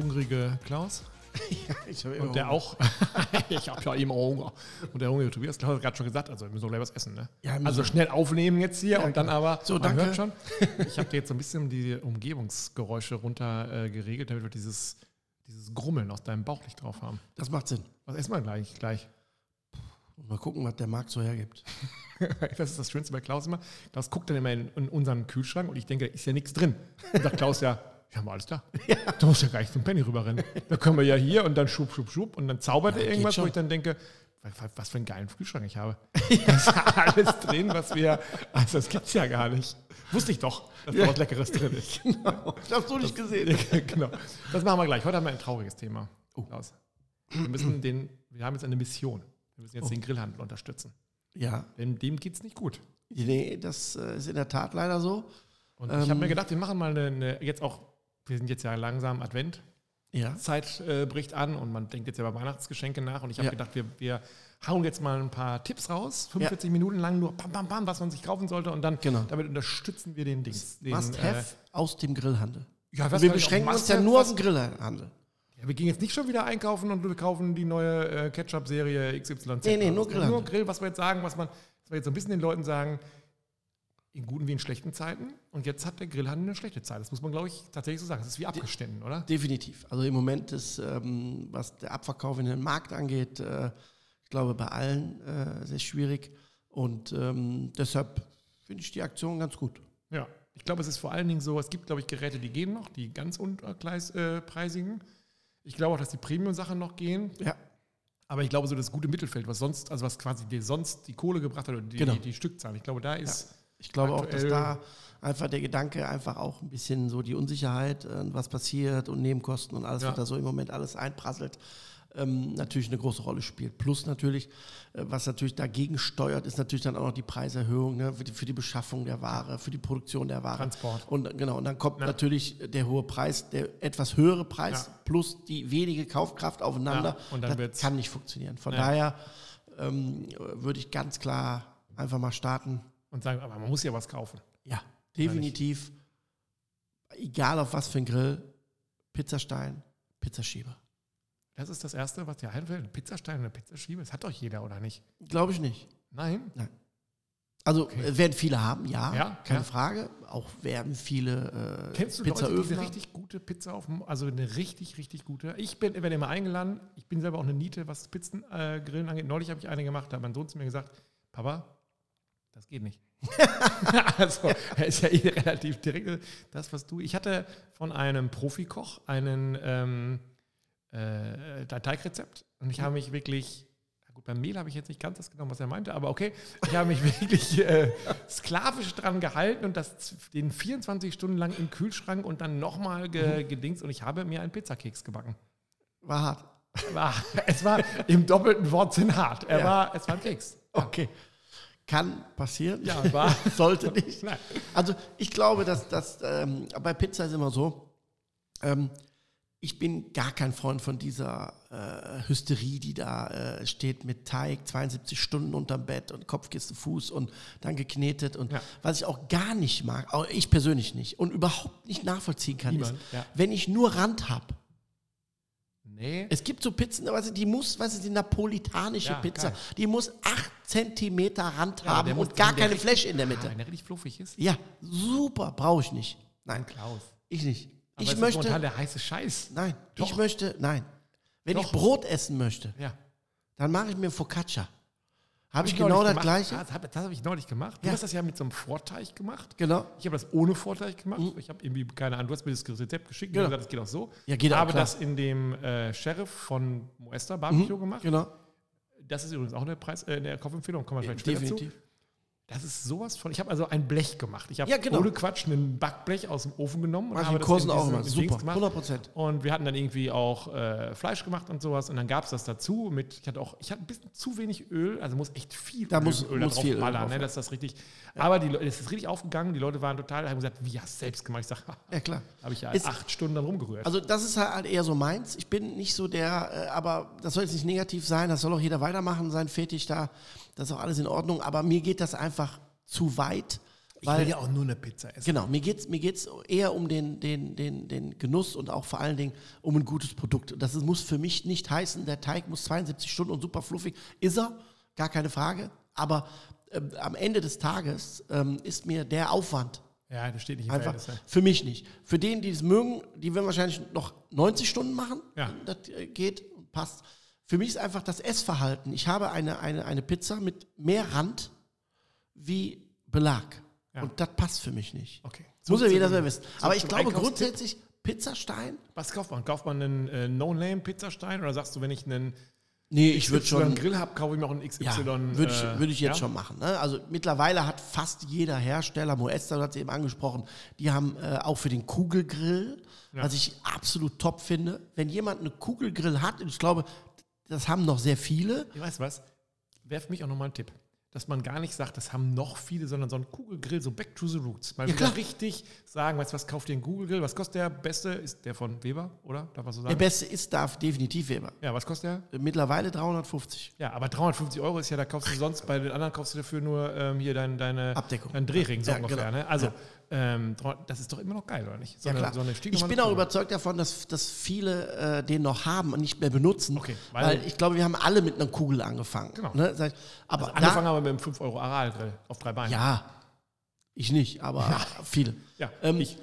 Hungrige Klaus. ja, ich habe Und der auch. ich habe ja immer Hunger. Und der hungrige Tobias, Klaus hat gerade schon gesagt, also wir müssen doch gleich was essen, ne? Ja, also schnell aufnehmen jetzt hier und dann aber. So, danke. hört schon. Ich habe dir jetzt so ein bisschen die Umgebungsgeräusche runter äh, geregelt, damit wir dieses, dieses Grummeln aus deinem Bauch nicht drauf haben. Das macht Sinn. Was essen wir gleich? gleich? Mal gucken, was der Markt so hergibt. Das ist das Schönste bei Klaus immer. Klaus guckt dann immer in, in unseren Kühlschrank und ich denke, da ist ja nichts drin. Und sagt Klaus ja, wir haben alles da. Du musst ja gar nicht zum Penny rüberrennen. Da können wir ja hier und dann schub, schub, schub und dann zaubert er geht irgendwas, wo ich dann denke, was, für einen geilen Kühlschrank ich habe. Da ist ja alles drin, was wir. Also, das gibt's ja gar nicht. Wusste ich doch, dass da was Leckeres drin ist. Das hast du nicht gesehen. genau. Das machen wir gleich. Heute haben wir ein trauriges Thema. Klaus. Wir müssen den, wir haben jetzt eine Mission. Wir müssen jetzt den Grillhandel unterstützen. Ja, Denn dem geht's nicht gut. nee, das äh, ist in der Tat leider so. Und ich habe Ähm. mir gedacht, wir machen mal eine, eine, jetzt auch, wir sind jetzt ja langsam Advent, Ja. Zeit äh, bricht an und man denkt jetzt ja über Weihnachtsgeschenke nach und ich habe Ja. gedacht, wir, wir hauen jetzt mal ein paar Tipps raus, 45 Minuten lang nur bam, bam, bam, was man sich kaufen sollte und dann Genau. damit unterstützen wir den Dings. Den, Must have aus dem Grillhandel. äh, ja, wir beschränken uns ja nur auf den Grillhandel. Ja, wir gehen jetzt nicht schon wieder einkaufen und wir kaufen die neue äh, Ketchup-Serie XYZ. Nee, nee, nur ist Grillhandel. Nur Grill, was wir jetzt sagen, was man, was wir jetzt so ein bisschen den Leuten sagen, in guten wie in schlechten Zeiten. Und jetzt hat der Grillhandel eine schlechte Zeit. Das muss man, glaube ich, tatsächlich so sagen. Das ist wie abgestanden, oder? Definitiv. Also im Moment ist, ähm, was der Abverkauf in den Markt angeht, äh, ich glaube bei allen äh, sehr schwierig. Und ähm, deshalb finde ich die Aktion ganz gut. Ja. Ich glaube, es ist vor allen Dingen so, es gibt, glaube ich, Geräte, die gehen noch, die ganz unterpreisigen. Ich glaube auch, dass die Premium-Sachen noch gehen. Ja, Aber ich glaube, so das gute Mittelfeld, was sonst, also was quasi dir sonst die Kohle gebracht hat oder die, Genau. die, die Stückzahl, ich glaube, da ist. Ich glaube auch, dass Aktuell- da einfach der Gedanke einfach auch ein bisschen so die Unsicherheit, äh, was passiert und Nebenkosten und alles, Ja. was da so im Moment alles einprasselt, ähm, natürlich eine große Rolle spielt. Plus natürlich, äh, was natürlich dagegen steuert, ist natürlich dann auch noch die Preiserhöhung ne, für, die, für die Beschaffung der Ware, für die Produktion der Ware. Transport. Und genau, und dann kommt Ja. natürlich der hohe Preis, der etwas höhere Preis Ja. plus die wenige Kaufkraft aufeinander. Ja, und dann das wird's- kann nicht funktionieren. Von daher ähm, würde ich ganz klar einfach mal starten. Und sagen, aber man muss ja was kaufen. Ja, definitiv. Egal auf was für ein Grill, Pizzastein, Pizzaschieber. Das ist das Erste, was dir einfällt. Ein Pizzastein und eine Pizzaschiebe. Das hat doch jeder, oder nicht? Glaube ich nicht. Nein? Also Okay. äh, werden viele haben, ja, Ja, keine ja. Frage. Auch werden viele äh, Kennst du Leute, die eine richtig gute Pizza auf dem, also eine richtig, richtig gute? Ich bin, werde immer eingeladen. Ich bin selber auch eine Niete, was Pizzengrillen äh, angeht. Neulich habe ich eine gemacht, da hat mein Sohn zu mir gesagt, Papa, das geht nicht. also, er ist ja eh relativ direkt. Das, was du. Ich hatte von einem Profikoch einen ähm, äh, Teigrezept und ich habe mich wirklich. na Gut, beim Mehl habe ich jetzt nicht ganz das genommen, was er meinte, aber okay. Ich habe mich wirklich äh, sklavisch dran gehalten und das den 24 Stunden lang im Kühlschrank und dann nochmal ge, gedingst und ich habe mir einen Pizzakeks gebacken. War hart. War, es war im doppelten Wortsinn hart. Er Ja. war, es war ein Keks. Okay. Kann passieren. Ja, war. Sollte nicht. Nein. Also ich glaube, dass das ähm, bei Pizza ist immer so. Ähm, ich bin gar kein Freund von dieser äh, Hysterie, die da äh, steht mit Teig, 72 Stunden unterm Bett und Kopfkissen, Fuß und dann geknetet. Und Ja. was ich auch gar nicht mag, auch ich persönlich nicht und überhaupt nicht nachvollziehen kann, Niemand, ist, ja. wenn ich nur Rand habe. Nee. Es gibt so Pizzen, weißt du, die muss, weißt du, die napolitanische Ja, Pizza, geil. die muss 8 Zentimeter Rand Ja, haben und gar keine Fläche in der Ah, Mitte. wenn der richtig fluffig ist. Ja, super, brauche ich nicht. Nein, Klaus. ich nicht. Aber ich ist möchte, momentan der heiße Scheiß. nein, Doch. ich möchte, nein. Wenn ich Doch. Brot essen möchte, Ja. dann mache ich mir Focaccia. Habe ich neulich genau das gemacht. gleiche? Ja, das habe hab ich neulich gemacht. Du Ja. hast das ja mit so einem Vorteig gemacht. Genau. Ich habe das ohne Vorteig gemacht. Ich habe irgendwie, keine Ahnung, du hast mir das Rezept geschickt und Genau. gesagt, das geht auch so. Ja, geht auch, habe klar. das in dem äh, Sheriff von Moesta Barbecue gemacht. Genau. Das ist übrigens auch eine, Preis, äh, eine Kaufempfehlung, kommen wir vielleicht später zu. Das ist sowas von. Ich habe also ein Blech gemacht. Ich habe Ja, genau. ohne Quatsch ein Backblech aus dem Ofen genommen und Mach ich habe das Kursen auch immer. Super, Dings gemacht. 100 Prozent. Und wir hatten dann irgendwie auch äh, Fleisch gemacht und sowas. Und dann gab es das dazu mit, ich hatte auch, ich hatte ein bisschen zu wenig Öl, also muss echt viel Da Öl, muss- Öl muss drauf viel Öl ballern, drauf, ne, ja. dass das richtig. Aber die, Leute- es ist richtig aufgegangen, die Leute waren total, haben gesagt, wie hast du selbst gemacht? Ich sage, Ja, klar. habe ich ja Ist- acht Stunden dann rumgerührt. Also das ist halt eher so meins. Ich bin nicht so der, äh, aber das soll jetzt nicht negativ sein, das soll auch jeder weitermachen, sein Fetisch da, das ist auch alles in Ordnung, aber mir geht das einfach zu weit. Ich Weil- will ja auch nur eine Pizza essen. Genau, mir geht es mir geht's eher um den, den, den, den Genuss und auch vor allen Dingen um ein gutes Produkt. Das muss für mich nicht heißen, der Teig muss 72 Stunden und super fluffig. Ist er, gar keine Frage. Aber ähm, am Ende des Tages ähm, ist mir der Aufwand Ja, das steht nicht im einfach Verhältnis. für mich nicht. Für den, die es mögen, die werden wahrscheinlich noch 90 Stunden machen. Ja. Das äh, geht und passt. Für mich ist einfach das Essverhalten. Ich habe eine, eine, eine Pizza mit mehr Rand wie Belag. Ja. Und das passt für mich nicht. Okay. Muss ja jeder selber wissen. Aber ich glaube grundsätzlich, Pizzastein? Was kauft man? Kauft man einen äh, No-Name-Pizzastein oder sagst du, wenn ich einen Nee, ich würde schon. Grill habe, kaufe ich mir auch einen XY? Ja, würde ich, äh, würd ich jetzt ja? schon machen. Ne? Also mittlerweile hat fast jeder Hersteller, Moesta du hast sie eben angesprochen, die haben äh, auch für den Kugelgrill, was ich absolut top finde. Wenn jemand eine Kugelgrill hat, und ich glaube, das haben noch sehr viele, Ich weiß was, werft mich auch nochmal einen Tipp. Dass man gar nicht sagt, das haben noch viele, sondern so ein Kugelgrill, so back to the roots. Mal Ja, wieder klar. richtig sagen, weißt du was, kauft ihr einen Kugelgrill? Was kostet der beste? Ist der von Weber, oder? Darf man so der sagen? beste ist da definitiv Weber. Ja, was kostet der? Mittlerweile 350. Ja, aber 350 Euro ist ja, da kaufst du sonst, bei den anderen kaufst du dafür nur ähm, hier dein, deine Abdeckung. deinen Drehring, so Ja, ungefähr. genau. Ne? Also, ähm, das ist doch immer noch geil, oder nicht? So Ja, eine, klar. so eine ich bin auch überzeugt davon, dass, dass viele äh, den noch haben und nicht mehr benutzen. Okay, weil- weil, ich glaube, wir haben alle mit einer Kugel angefangen. Genau. Ne? Aber Also angefangen da, haben wir mit dem 5 Euro Aral-Grill auf drei Beinen. ja, ich nicht, aber viele. Ja, Ähm, ich.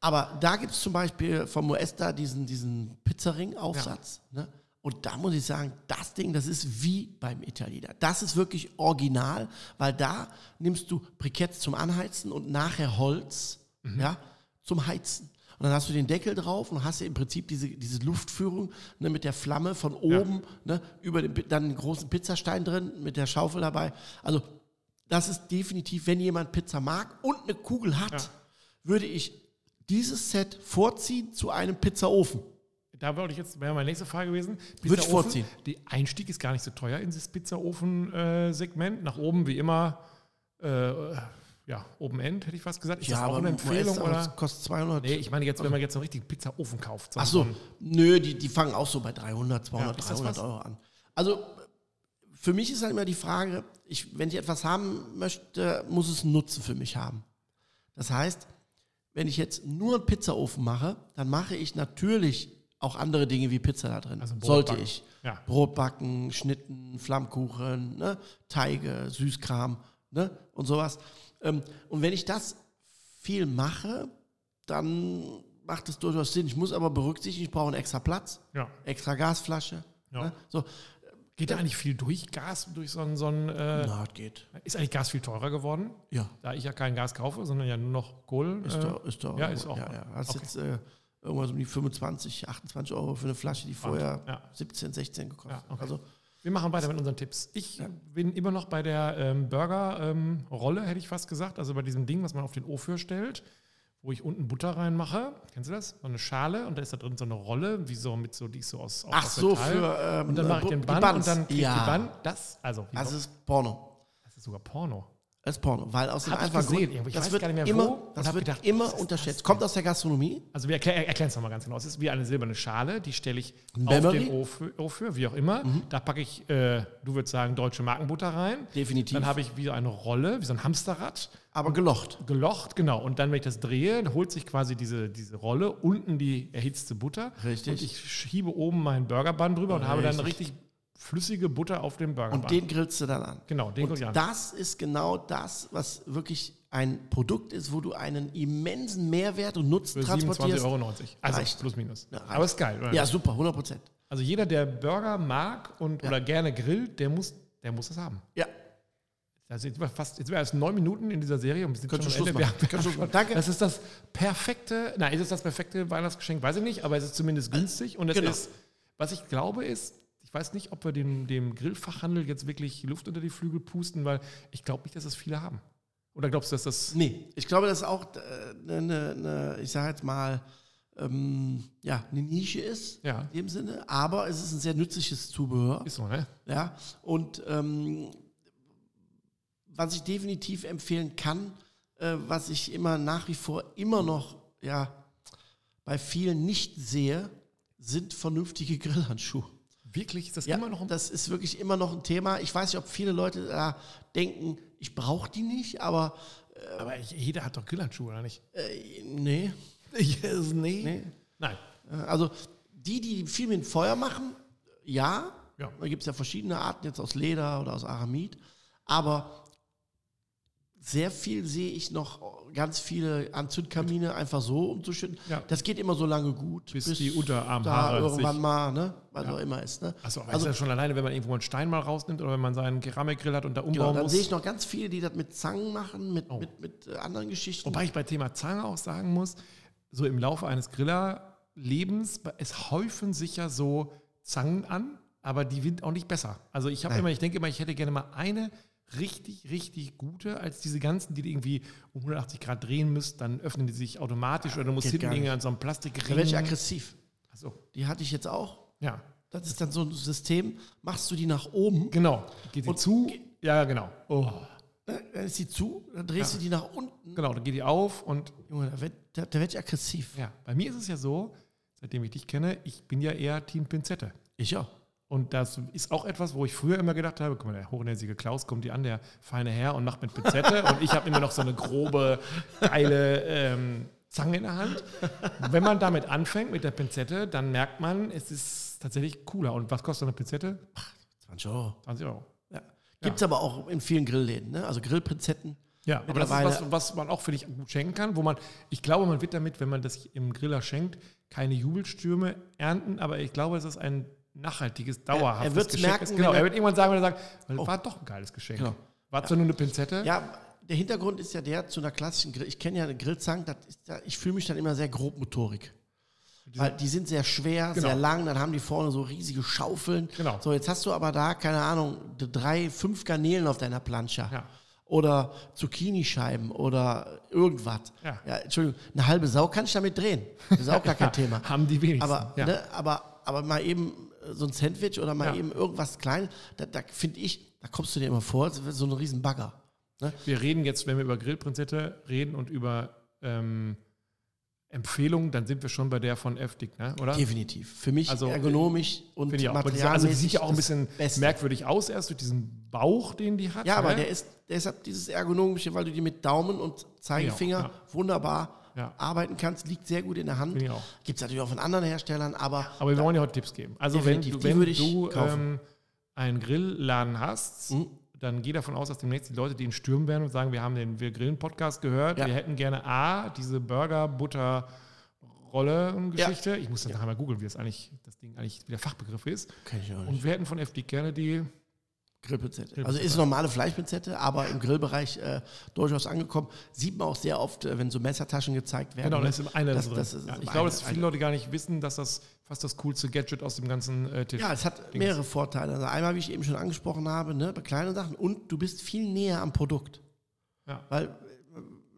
Aber da gibt es zum Beispiel vom Moesta diesen, diesen Pizzaring-Aufsatz. Ne? Und da muss ich sagen, das Ding, das ist wie beim Italiener. Das ist wirklich original, weil da nimmst du Briketts zum Anheizen und nachher Holz ja, zum Heizen. Und dann hast du den Deckel drauf und hast ja im Prinzip diese, diese Luftführung ne, mit der Flamme von oben, ne, über den, dann einen großen Pizzastein drin, mit der Schaufel dabei. Also das ist definitiv, wenn jemand Pizza mag und eine Kugel hat, Ja. würde ich dieses Set vorziehen zu einem Pizzaofen. Da wollte ich jetzt, wäre meine nächste Frage gewesen. Würde ich vorziehen. Der Einstieg ist gar nicht so teuer in dieses Pizzaofen-Segment. Nach oben wie immer, äh, ja, Open End, hätte ich fast gesagt. Ist das auch eine Empfehlung? Moesta, Oder? das kostet 200. Nee, ich meine jetzt, wenn man jetzt so einen richtigen Pizzaofen kauft. Ach so nö, die, die fangen auch so bei 300, 200, Ja, ist das 300 was? Euro an. Also für mich ist halt immer die Frage, ich, wenn ich etwas haben möchte, muss es einen Nutzen für mich haben. Das heißt, wenn ich jetzt nur einen Pizzaofen mache, dann mache ich natürlich auch andere Dinge wie Pizza da drin. Also Sollte backen. ich. Ja. Brot backen, Schnitten, Flammkuchen, ne? Teige, Süßkram ne? und sowas. Ähm, und wenn ich das viel mache, dann macht es durchaus Sinn. Ich muss aber berücksichtigen, ich brauche einen extra Platz, Ja. extra Gasflasche. Ja. Ne? So, Geht da eigentlich viel durch Gas, durch so einen, so einen äh, na, geht. ist eigentlich Gas viel teurer geworden? Ja. Da ich ja kein Gas kaufe, sondern ja nur noch Kohle. Ist äh, doch, ist doch, ja, ist auch- Ja, ja. Hast okay. jetzt äh, irgendwas um die 25, 28 Euro für eine Flasche, die vorher ja. 17, 16 gekostet Ja, hat. okay. Also, Wir machen weiter mit unseren Tipps. Ich bin immer noch bei der ähm, Burger-Rolle, hätte ich fast gesagt. Also bei diesem Ding, was man auf den Ofen stellt, wo ich unten Butter reinmache. Kennst du das? So eine Schale und da ist da drin so eine Rolle, wie so mit so, die ist so aus, Ach aus so, Metall. für, ähm, Und dann mache ich Bu- den Bann und dann kriege ich Ja. die Bann. Das, also, das ist Porno. das ist sogar Porno. Das ist Porno, weil aus dem einfachen Grund. Ich das weiß wird gar nicht mehr immer, wo das wird gedacht, immer unterschätzt. das Kommt aus der Gastronomie. Also wir erklär, erklären es nochmal ganz genau. Es ist wie eine silberne Schale, die stelle ich auf Memory? den Ofen, Ofen, wie auch immer. Da packe ich, äh, du würdest sagen, deutsche Markenbutter rein. Definitiv. Dann habe ich wie eine Rolle, wie so ein Hamsterrad, Aber gelocht. gelocht, genau. Und dann, wenn ich das drehe, dann holt sich quasi diese, diese Rolle, unten die erhitzte Butter. Richtig. Und ich schiebe oben meinen Burgerband drüber und habe dann Richtig. Flüssige Butter auf dem Burgerband. Und den grillst du dann an. genau, den ich Und an. das ist genau das, was wirklich ein Produkt ist, wo du einen immensen Mehrwert und Nutzen Für transportierst. 27,90 Euro. Also Reicht. plus minus. Ja. Aber ist geil, oder? Ja, super, 100 Prozent. Also jeder, der Burger mag und oder gerne grillt, der muss, der muss das haben. Ja, Also jetzt, sind wir fast, jetzt wir erst neun Minuten in dieser Serie und wir sind Könnt schon am Ende. Wir machen. haben- machen. Danke. Das ist das perfekte, nein, ist es das perfekte Weihnachtsgeschenk, weiß ich nicht, aber es ist zumindest günstig und es Genau. ist, was ich glaube ist, ich weiß nicht, ob wir dem, dem Grillfachhandel jetzt wirklich Luft unter die Flügel pusten, weil ich glaube nicht, dass das viele haben. Oder glaubst du, dass das, nee. Ich glaube, das ist auch eine, ne, ne, ich sage jetzt mal, ähm, ja, eine Nische ist, Ja. in dem Sinne. Aber es ist ein sehr nützliches Zubehör. ist so, ne? Ja, und ähm, was ich definitiv empfehlen kann, äh, was ich immer nach wie vor immer noch ja, bei vielen nicht sehe, sind vernünftige Grillhandschuhe. Wirklich, ist das Ja, immer noch ein das ist wirklich immer noch ein Thema. Ich weiß nicht, ob viele Leute da denken, ich brauche die nicht, aber äh, Aber jeder hat doch Grillhandschuhe, oder nicht? Äh, nee, Ich, nee. nee. Nein. Äh, Also die, die viel mit Feuer machen, ja. Ja. Da gibt es ja verschiedene Arten, jetzt aus Leder oder aus Aramid. Aber sehr viel sehe ich noch ganz viele Anzündkamine einfach so umzuschütten. Ja. Das geht immer so lange gut, Bis die Unterarmhaare da irgendwann mal, ne, was auch immer ist. Ne? Achso, Also- also, ist ja schon alleine, wenn man irgendwo einen Stein mal rausnimmt oder wenn man seinen Keramikgrill hat und da umbauen Genau, dann muss. sehe ich noch ganz viele, die das mit Zangen machen, mit, Oh. mit, mit äh, anderen Geschichten. Wobei ich bei Thema Zange auch sagen muss, so im Laufe eines Grillerlebens, es häufen sich ja so Zangen an, aber die sind auch nicht besser. Also ich habe immer, ich denke immer, ich hätte gerne mal eine richtig, richtig gute, als diese ganzen, die du irgendwie um 180 Grad drehen müsst, dann öffnen die sich automatisch oder du musst hinten irgendwie an so einem da Plastikring. werde ich aggressiv. Achso, Die hatte ich jetzt auch. ja, Das ist dann so ein System, machst du die nach oben, genau. Geht die zu? ge- Ja, genau. Oh. dann ist sie zu, dann drehst Ja. du die nach unten. Genau, dann geht die auf und Junge, da werd, da, da werd ich aggressiv. ja, bei mir ist es ja so, seitdem ich dich kenne, ich bin ja eher Team Pinzette. Ich auch. Und das ist auch etwas, wo ich früher immer gedacht habe, guck mal, der hochnäsige Klaus kommt hier an, der feine Herr und macht mit Pinzette und ich habe immer noch so eine grobe, geile ähm, Zange in der Hand. Wenn man damit anfängt mit der Pinzette, dann merkt man, es ist tatsächlich cooler. Und was kostet eine Pinzette? 20 Euro. 20 Euro. Ja. Gibt es aber auch in vielen Grillläden, ne? Also Grillprinzetten. Ja, aber das ist was, was man auch für dich gut schenken kann, wo man, ich glaube, man wird damit, wenn man das im Griller schenkt, keine Jubelstürme ernten, aber ich glaube, es ist ein nachhaltiges, dauerhaftes wird's Geschenk. merken, ist. Genau, er er- wird irgendwann sagen, wenn er sagt, weil war doch ein geiles Geschenk. Genau. War zwar nur eine Pinzette, Ja, der Hintergrund ist ja der zu einer klassischen Grill. Ich kenne ja eine Grillzange, ja, ich fühle mich dann immer sehr grobmotorik. Weil die sind sehr schwer, Genau. sehr lang, dann haben die vorne so riesige Schaufeln. Genau. So, jetzt hast du aber da, keine Ahnung, drei, fünf Garnelen auf deiner Plancha. Ja. Oder Zucchini-Scheiben oder irgendwas. Ja. Entschuldigung, eine halbe Sau kann ich damit drehen. Das ist auch gar kein Thema. haben die wenigsten. Aber, ja. ne, aber, aber mal eben so ein Sandwich oder mal Ja. eben irgendwas Kleines, da, da finde ich, da kommst du dir immer vor, so ein riesen Bagger. Ne? Wir reden jetzt, wenn wir über Grillprinzette reden und über ähm, Empfehlungen, dann sind wir schon bei der von Eftig, ne? oder? Definitiv. Für mich Also, ergonomisch und. Aber diese, also die sieht ja auch ein bisschen Beste. merkwürdig aus, erst durch diesen Bauch, den die hat. Ja, aber ne? der ist deshalb dieses ergonomische, weil du die mit Daumen und Zeigefinger Ja, ja. wunderbar Ja. arbeiten kannst, liegt sehr gut in der Hand. Gibt es natürlich auch von anderen Herstellern, aber Aber wir wollen ja heute Tipps geben. Also wenn wenn du ähm, einen Grillladen hast, Mhm. dann geh davon aus, dass demnächst die Leute den stürmen werden und sagen, wir haben den Wir Grillen Podcast gehört, Ja. wir hätten gerne A, diese Burger, Butter, Rolle Geschichte. Ich muss das nachher mal googeln, wie das eigentlich, das Ding eigentlich, wie der Fachbegriff ist. Kenn ich auch nicht. Und wir hätten von FD gerne die Grillpinzette. Grillpinzette. Also ist normale Fleischpinzette, aber im Grillbereich äh, durchaus angekommen. Sieht man auch sehr oft, äh, wenn so Messertaschen gezeigt werden. Genau, ne? da ist im eine Das- drin. das ist ja, ich glaube, dass viele. Leute gar nicht wissen, dass das fast das coolste Gadget aus dem ganzen äh, Tisch Ja, es hat Dings. mehrere Vorteile. Also einmal, wie ich eben schon angesprochen habe, ne, bei kleinen Sachen und du bist viel näher am Produkt. Ja. Weil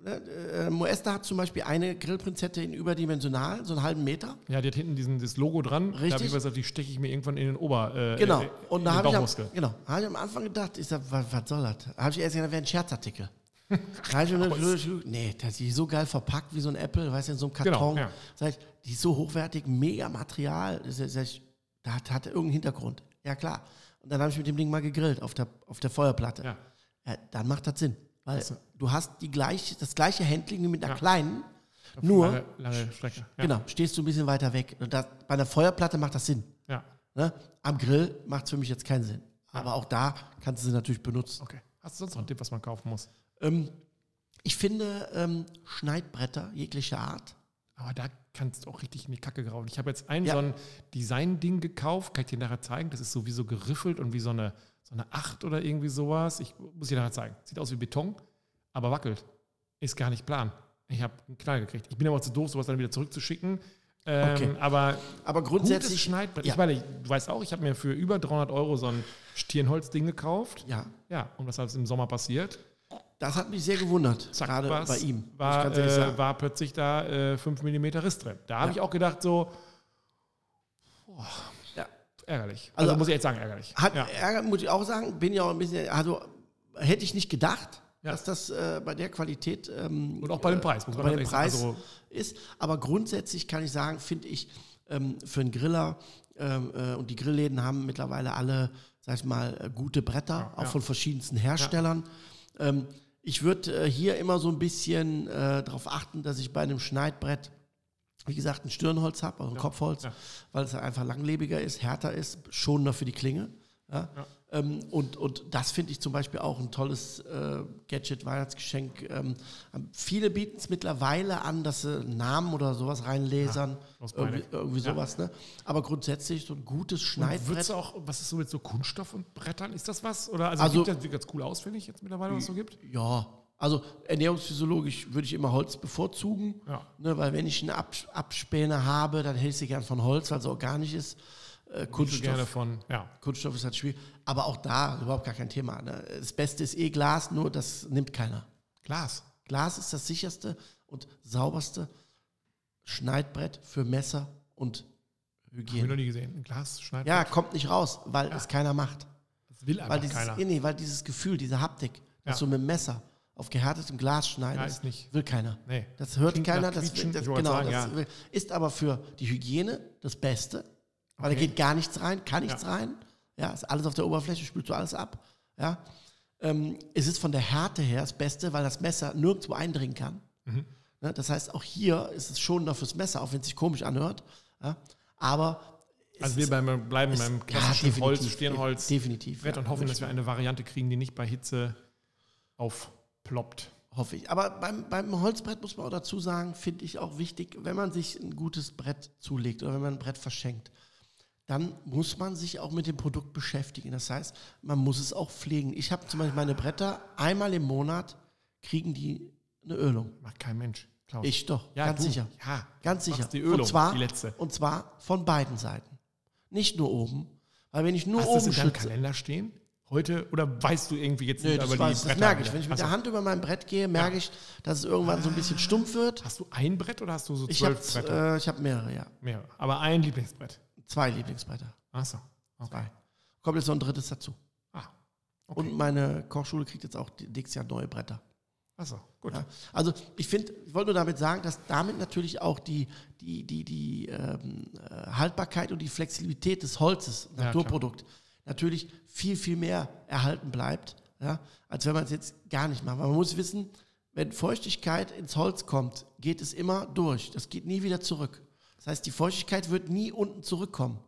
äh, äh, Moesta hat zum Beispiel eine Grillprinzette in überdimensional, so einen halben Meter. Ja, die hat hinten diesen, das Logo dran. Da habe Richtig. ich gesagt, die stecke ich mir irgendwann in den Ober. Äh, Genau. äh, Und da habe ich, am, genau, hab ich am Anfang gedacht, ich sag, was, was soll das? Da habe ich erst gedacht, das wäre ein Scherzartikel. Nee, das ist so geil verpackt wie so ein Apple, weißt du, in so einem Karton. Genau, ja. Sag ich, die ist so hochwertig, mega Material. Das ist- sag ich, da hat, hat er irgendeinen Hintergrund. Ja, klar. Und dann habe ich mit dem Ding mal gegrillt auf der, auf der Feuerplatte. Ja. Ja, dann macht das Sinn. Weil Also- du hast die gleiche, das gleiche Handling wie mit einer Ja. kleinen, nur, Lange, lange Strecke. Ja. genau, stehst du ein bisschen weiter weg. Und das, bei einer Feuerplatte macht das Sinn. Ja. Ne? Am Grill macht es für mich jetzt keinen Sinn. Aber auch da kannst du sie natürlich benutzen. Okay. Hast du sonst noch einen Tipp, was man kaufen muss? Ähm, ich finde ähm, Schneidbretter jeglicher Art. Aber da kannst du auch richtig in die Kacke grauen. Ich habe jetzt ein Ja. so ein Design-Ding gekauft, kann ich dir nachher zeigen. Das ist so wie so geriffelt und wie so eine, so eine Acht oder irgendwie sowas. Ich muss dir nachher zeigen. Sieht aus wie Beton, aber wackelt. Ist gar nicht plan. Ich habe einen Knall gekriegt. Ich bin aber zu doof, sowas dann wieder zurückzuschicken. Ähm, Okay. Aber Aber gutes grundsätzlich, Schneidbrett. ja. Ich meine, du weißt auch, ich habe mir für über 300 Euro so ein Stirnholzding gekauft. ja, Ja, und was ist im Sommer passiert? das hat mich sehr gewundert, Zack, gerade bei ihm. War, äh, war plötzlich da äh, 5 mm Riss drin. Da habe Ja. ich auch gedacht, so, Ja. Ärgerlich. Also- Also, muss ich jetzt sagen, ärgerlich. Hat ja. Ärger, muss ich auch sagen, bin ja auch ein bisschen, also hätte ich nicht gedacht, Ja. dass das äh, bei der Qualität ähm, Und auch bei dem Preis, muss man bei dem Preis sagen. ist. Aber grundsätzlich kann ich sagen, finde ich ähm, für einen Griller ähm, äh, und die Grillläden haben mittlerweile alle, sag ich mal, äh, gute Bretter, Ja, auch von verschiedensten Herstellern. Ähm, Ich würde äh, hier immer so ein bisschen äh, darauf achten, dass ich bei einem Schneidbrett, wie gesagt, ein Stirnholz habe, also ein Kopfholz, ja. weil es einfach langlebiger ist, härter ist, schonender für die Klinge. Ja? Ja. Ähm, und, und das finde ich zum Beispiel auch ein tolles äh, Gadget, Weihnachtsgeschenk. Ähm, viele bieten es mittlerweile an, dass sie Namen oder sowas reinlasern. aus irgendwie, irgendwie Ja. sowas. Ne? Aber grundsätzlich so ein gutes Schneidbrett. du auch, was ist so mit so Kunststoff und Brettern? Ist das was? Oder also, Also- gibt das, sieht ganz cool aus, finde ich jetzt mittlerweile, was es so gibt. Ja, also ernährungsphysiologisch würde ich immer Holz bevorzugen. Ja. Ne, weil wenn ich eine Abs Abspäne habe, dann ich sie gern von Holz, weil sie organisch ist. Äh, Kunststoff, gerne von, ja. Kunststoff ist halt schwierig. Aber auch da überhaupt gar kein Thema. Ne? Das Beste ist eh Glas, nur das nimmt keiner. Glas. Glas ist das sicherste und sauberste Schneidbrett für Messer und Habe ich Hygiene. noch nie gesehen. Ein Glas schneidet. Ja, kommt nicht raus, weil es keiner macht. Das will Weil einfach dieses, keiner. nee, weil dieses Gefühl, diese Haptik, dass Ja. du mit dem Messer auf gehärtetem Glas Ja, schneidest, ist nicht. will keiner. Nee. Das hört Klingt keiner. Das, das, wollte genau, sagen, das ja. ist aber für die Hygiene das Beste, weil Okay. da geht gar nichts rein, kann nichts Ja. rein. Ja, ist alles auf der Oberfläche, spülst du alles ab. Ja. Ähm, es ist von der Härte her das Beste, weil das Messer nirgendwo eindringen kann. Mhm. Ne, das heißt, auch hier ist es schonender fürs Messer, auch wenn es sich komisch anhört. Ja. Aber es Also wir beim, bleiben beim ja, klassischen Holz, definitiv, Stirnholz, Definitiv. Brett ja, und hoffen, dass wir eine Variante kriegen, die nicht bei Hitze aufploppt. Hoffe ich. Aber beim, beim Holzbrett muss man auch dazu sagen, finde ich auch wichtig, wenn man sich ein gutes Brett zulegt oder wenn man ein Brett verschenkt, dann muss man sich auch mit dem Produkt beschäftigen. Das heißt, man muss es auch pflegen. Ich habe zum Beispiel meine Bretter, einmal im Monat kriegen die eine Ölung. Macht kein Mensch. Klaus. Ich doch, Ja, ganz du. sicher. Ja, Ganz du sicher. Die Ölung, und, zwar, die letzte. und zwar von beiden Seiten. Nicht nur oben. Weil wenn ich nur Hast du das oben in deinem schütze, Kalender stehen? Heute? Oder weißt du irgendwie jetzt nicht das, über weiß, die das merke ich. Wenn ich mit Achso. der Hand über mein Brett gehe, merke ich, dass es irgendwann so ein bisschen stumpf wird. Hast du ein Brett oder hast du so Ich habe zwölf Bretter? äh, ich hab mehrere, ja. Mehrere. Aber ein Lieblingsbrett. Zwei Lieblingsbretter. Achso. Okay. Zwei. Kommt jetzt noch ein drittes dazu. Ah, okay. Und meine Kochschule kriegt jetzt auch nächstes Jahr neue Bretter. Achso, gut. Ja. Also ich finde, ich wollte nur damit sagen, dass damit natürlich auch die, die, die, die ähm, äh, Haltbarkeit und die Flexibilität des Holzes, Ja, Naturprodukt, natürlich viel, viel mehr erhalten bleibt, ja, als wenn man es jetzt gar nicht macht. Weil man muss wissen, wenn Feuchtigkeit ins Holz kommt, geht es immer durch. Das geht nie wieder zurück. Das heißt, die Feuchtigkeit wird nie unten zurückkommen.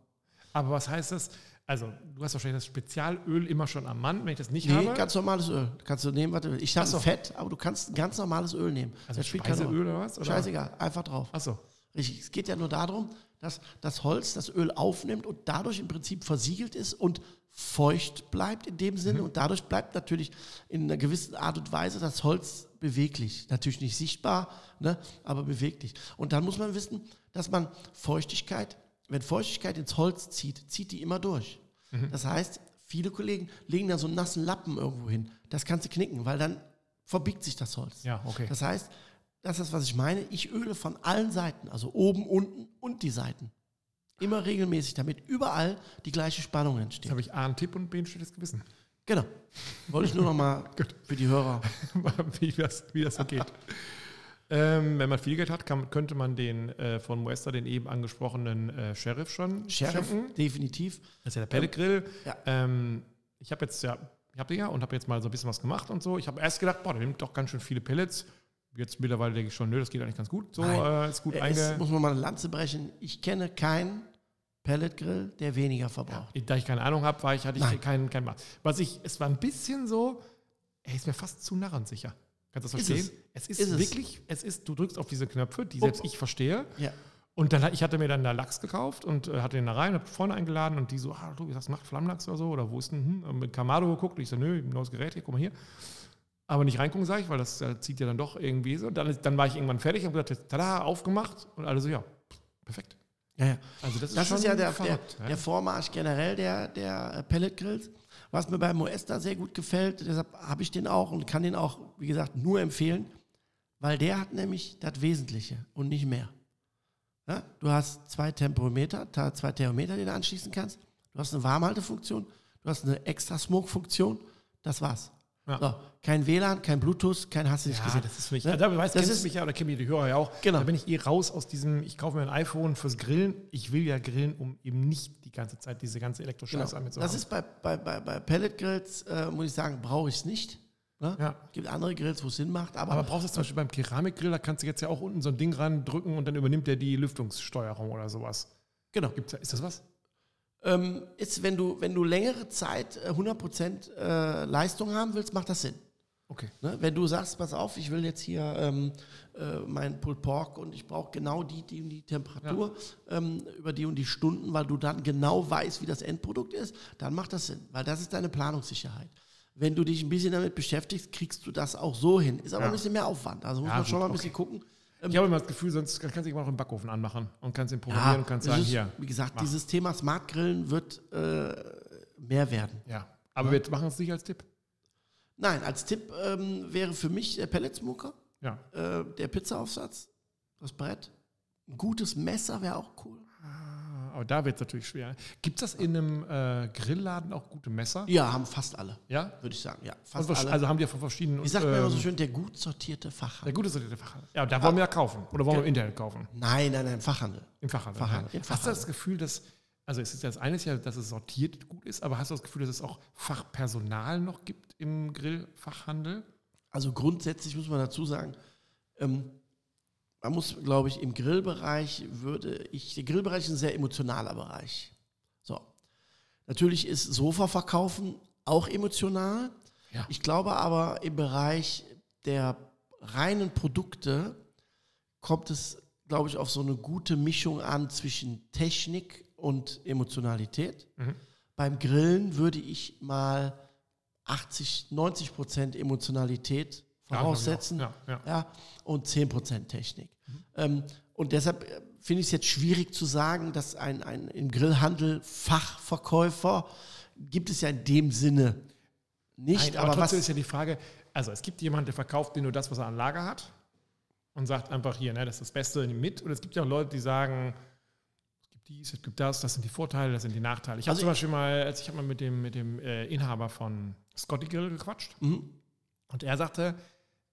Aber was heißt das? Also, du hast wahrscheinlich das Spezialöl immer schon am Mann, wenn ich das nicht Nee, habe. ganz normales Öl. Kannst du nehmen, willst. Ich so. Fett, aber du kannst ein ganz normales Öl nehmen. also. Speiseöl oder was? Oder? Scheißegal, einfach drauf. Achso. Richtig. Es geht ja nur darum, dass das Holz das Öl aufnimmt und dadurch im Prinzip versiegelt ist und feucht bleibt in dem Mhm. Sinne. Und dadurch bleibt natürlich in einer gewissen Art und Weise das Holz beweglich. Natürlich nicht sichtbar, ne, aber beweglich. Und dann muss man wissen, dass man Feuchtigkeit, wenn Feuchtigkeit ins Holz zieht, zieht die immer durch. Mhm. Das heißt, viele Kollegen legen da so einen nassen Lappen irgendwo hin. Das kannst du knicken, weil dann verbiegt sich das Holz. Ja, okay. Das heißt, das ist, was ich meine. Ich öle von allen Seiten, also oben, unten und die Seiten. Immer regelmäßig, damit überall die gleiche Spannung Jetzt entsteht. habe ich A, einen Tipp und B, ein schlechtes Gewissen. Genau. Wollte ich nur noch mal für die Hörer. wie, das, wie das so geht. ähm, wenn man viel Geld hat, kann, könnte man den äh, von Moesta, den eben angesprochenen äh, Sheriff schon Sheriff, schenken. definitiv. Das ist ja der Pelletgrill. Ja. Ähm, ich habe jetzt ja, ich habe ja und habe jetzt mal so ein bisschen was gemacht und so. Ich habe erst gedacht, boah, der nimmt doch ganz schön viele Pellets. Jetzt mittlerweile denke ich schon, nö, das geht eigentlich ganz gut. So, Nein. äh, ist gut Es einge... muss man mal eine Lanze brechen. Ich kenne keinen Pelletgrill, der weniger verbraucht. Da ich keine Ahnung habe, war ich, hatte ich keinen kein Maß. Was ich, es war ein bisschen so, er ist mir fast zu narrensicher. Kannst du das Ist verstehen? Es, ist, Ist es. wirklich, es ist, du drückst auf diese Knöpfe, die Oh. selbst ich verstehe. Ja. Und dann, ich hatte mir dann da Lachs gekauft und äh, hatte den da rein, habe Freunde eingeladen und die so, ah, du, hast Nacht Flammlachs oder so, oder wo ist denn, hm, mit Kamado geguckt, und ich so, nö, neues Gerät, hier, guck mal hier. Aber nicht reingucken, sage ich, weil das zieht ja dann doch irgendwie so. Dann, ist- dann war ich irgendwann fertig und gesagt, tada, aufgemacht und alle so, ja, perfekt. Ja, ja. Also das ist, Das schon ist ja der, der, verrückt, der Vormarsch generell der, der äh, Pelletgrills. Was mir beim Moesta sehr gut gefällt, deshalb habe ich den auch und kann den auch, wie gesagt, nur empfehlen, weil der hat nämlich das Wesentliche und nicht mehr. Ja? Du hast zwei Tempometer, zwei Thermometer, die du anschließen kannst. Du hast eine Warmhaltefunktion, du hast eine extra Smoke-Funktion. Das war's. Ja. So, kein WLAN, kein Bluetooth, kein hast du nicht Ja, gesehen. das ist für mich. Ne? Da weißt, Das kennst ist- du mich ja oder kennen die Hörer ja auch. Genau. Da bin ich eh raus aus diesem, ich kaufe mir ein iPhone fürs Grillen. Ich will ja grillen, um eben nicht die ganze Zeit diese ganze Elektroscheiße Genau. mit zu Das ist bei, bei, bei, bei Pelletgrills, äh, muss ich sagen, brauche ich es nicht. Ne? Ja. Es gibt andere Grills, wo es Sinn macht, aber, Aber brauchst du zum Beispiel beim Keramikgrill, da kannst du jetzt ja auch unten so ein Ding drücken und dann übernimmt der die Lüftungssteuerung oder sowas. genau. Gibt's, ist das was? Ähm, ist, wenn du, wenn du längere Zeit äh, 100% äh, Leistung haben willst, macht das Sinn. Okay. Ne? Wenn du sagst, pass auf, ich will jetzt hier ähm, äh, mein Pulled Pork und ich brauche genau die, die und die Temperatur ähm, über die und die Stunden, weil du dann genau weißt, wie das Endprodukt ist, dann macht das Sinn, weil das ist deine Planungssicherheit. Wenn du dich ein bisschen damit beschäftigst, kriegst du das auch so hin. Ist aber Ja. ein bisschen mehr Aufwand. Also muss Ja, man schon gut, mal ein bisschen gucken. Ich habe immer das Gefühl, sonst kannst du dich immer noch im Backofen anmachen und kannst ihn programmieren Ja, und kannst sagen, ist, hier. wie gesagt, mach. dieses Thema Smart Grillen wird äh, mehr werden. Ja. Aber wir machen es nicht als Tipp. Nein, als Tipp ähm, wäre für mich der Pelletsmoker, Ja. äh, der Pizzaaufsatz, das Brett. Ein gutes Messer wäre auch cool. Aber da wird es natürlich schwer. Gibt es das in einem äh, Grillladen auch gute Messer? Ja, haben fast alle, Ja? würde ich sagen. Ja, fast was- alle. Also haben die ja von verschiedenen. Wie sagt man immer so ähm, schön, der gut sortierte Der Fachhandel. gute sortierte Fachhandel. Ja, da wollen wir ja kaufen. Oder wollen wir im Internet kaufen? Nein, nein, nein, Fachhandel. Im Fachhandel. Fachhandel, ja. Hast du das Gefühl, dass, also es ist ja das eine ja, dass es sortiert gut ist, aber hast du das Gefühl, dass es auch Fachpersonal noch gibt im Grillfachhandel? Also grundsätzlich muss man dazu sagen, ähm, man muss, glaube ich, im Grillbereich würde ich, der Grillbereich ist ein sehr emotionaler Bereich. So. Natürlich ist Sofa verkaufen auch emotional. Ja. Ich glaube aber im Bereich der reinen Produkte kommt es, glaube ich, auf so eine gute Mischung an zwischen Technik und Emotionalität. Mhm. Beim Grillen würde ich mal 80, 90 Prozent Emotionalität voraussetzen. Ja, ja. ja, und 10% Technik. Ähm, und deshalb äh, finde ich es jetzt schwierig zu sagen, dass ein, ein im Grillhandel Fachverkäufer gibt es ja in dem Sinne nicht. Nein, aber, aber was, trotzdem ist ja die Frage, also es gibt jemanden, der verkauft dir nur das, was er an Lager hat und sagt einfach hier, ne, das ist das Beste, nimm mit. Und es gibt ja auch Leute, die sagen, es gibt dies, es gibt das, das sind die Vorteile, das sind die Nachteile. Ich habe Also zum Beispiel mal, als ich habe mal mit dem, mit dem äh, Inhaber von Scotty Grill gequatscht Mhm. und er sagte,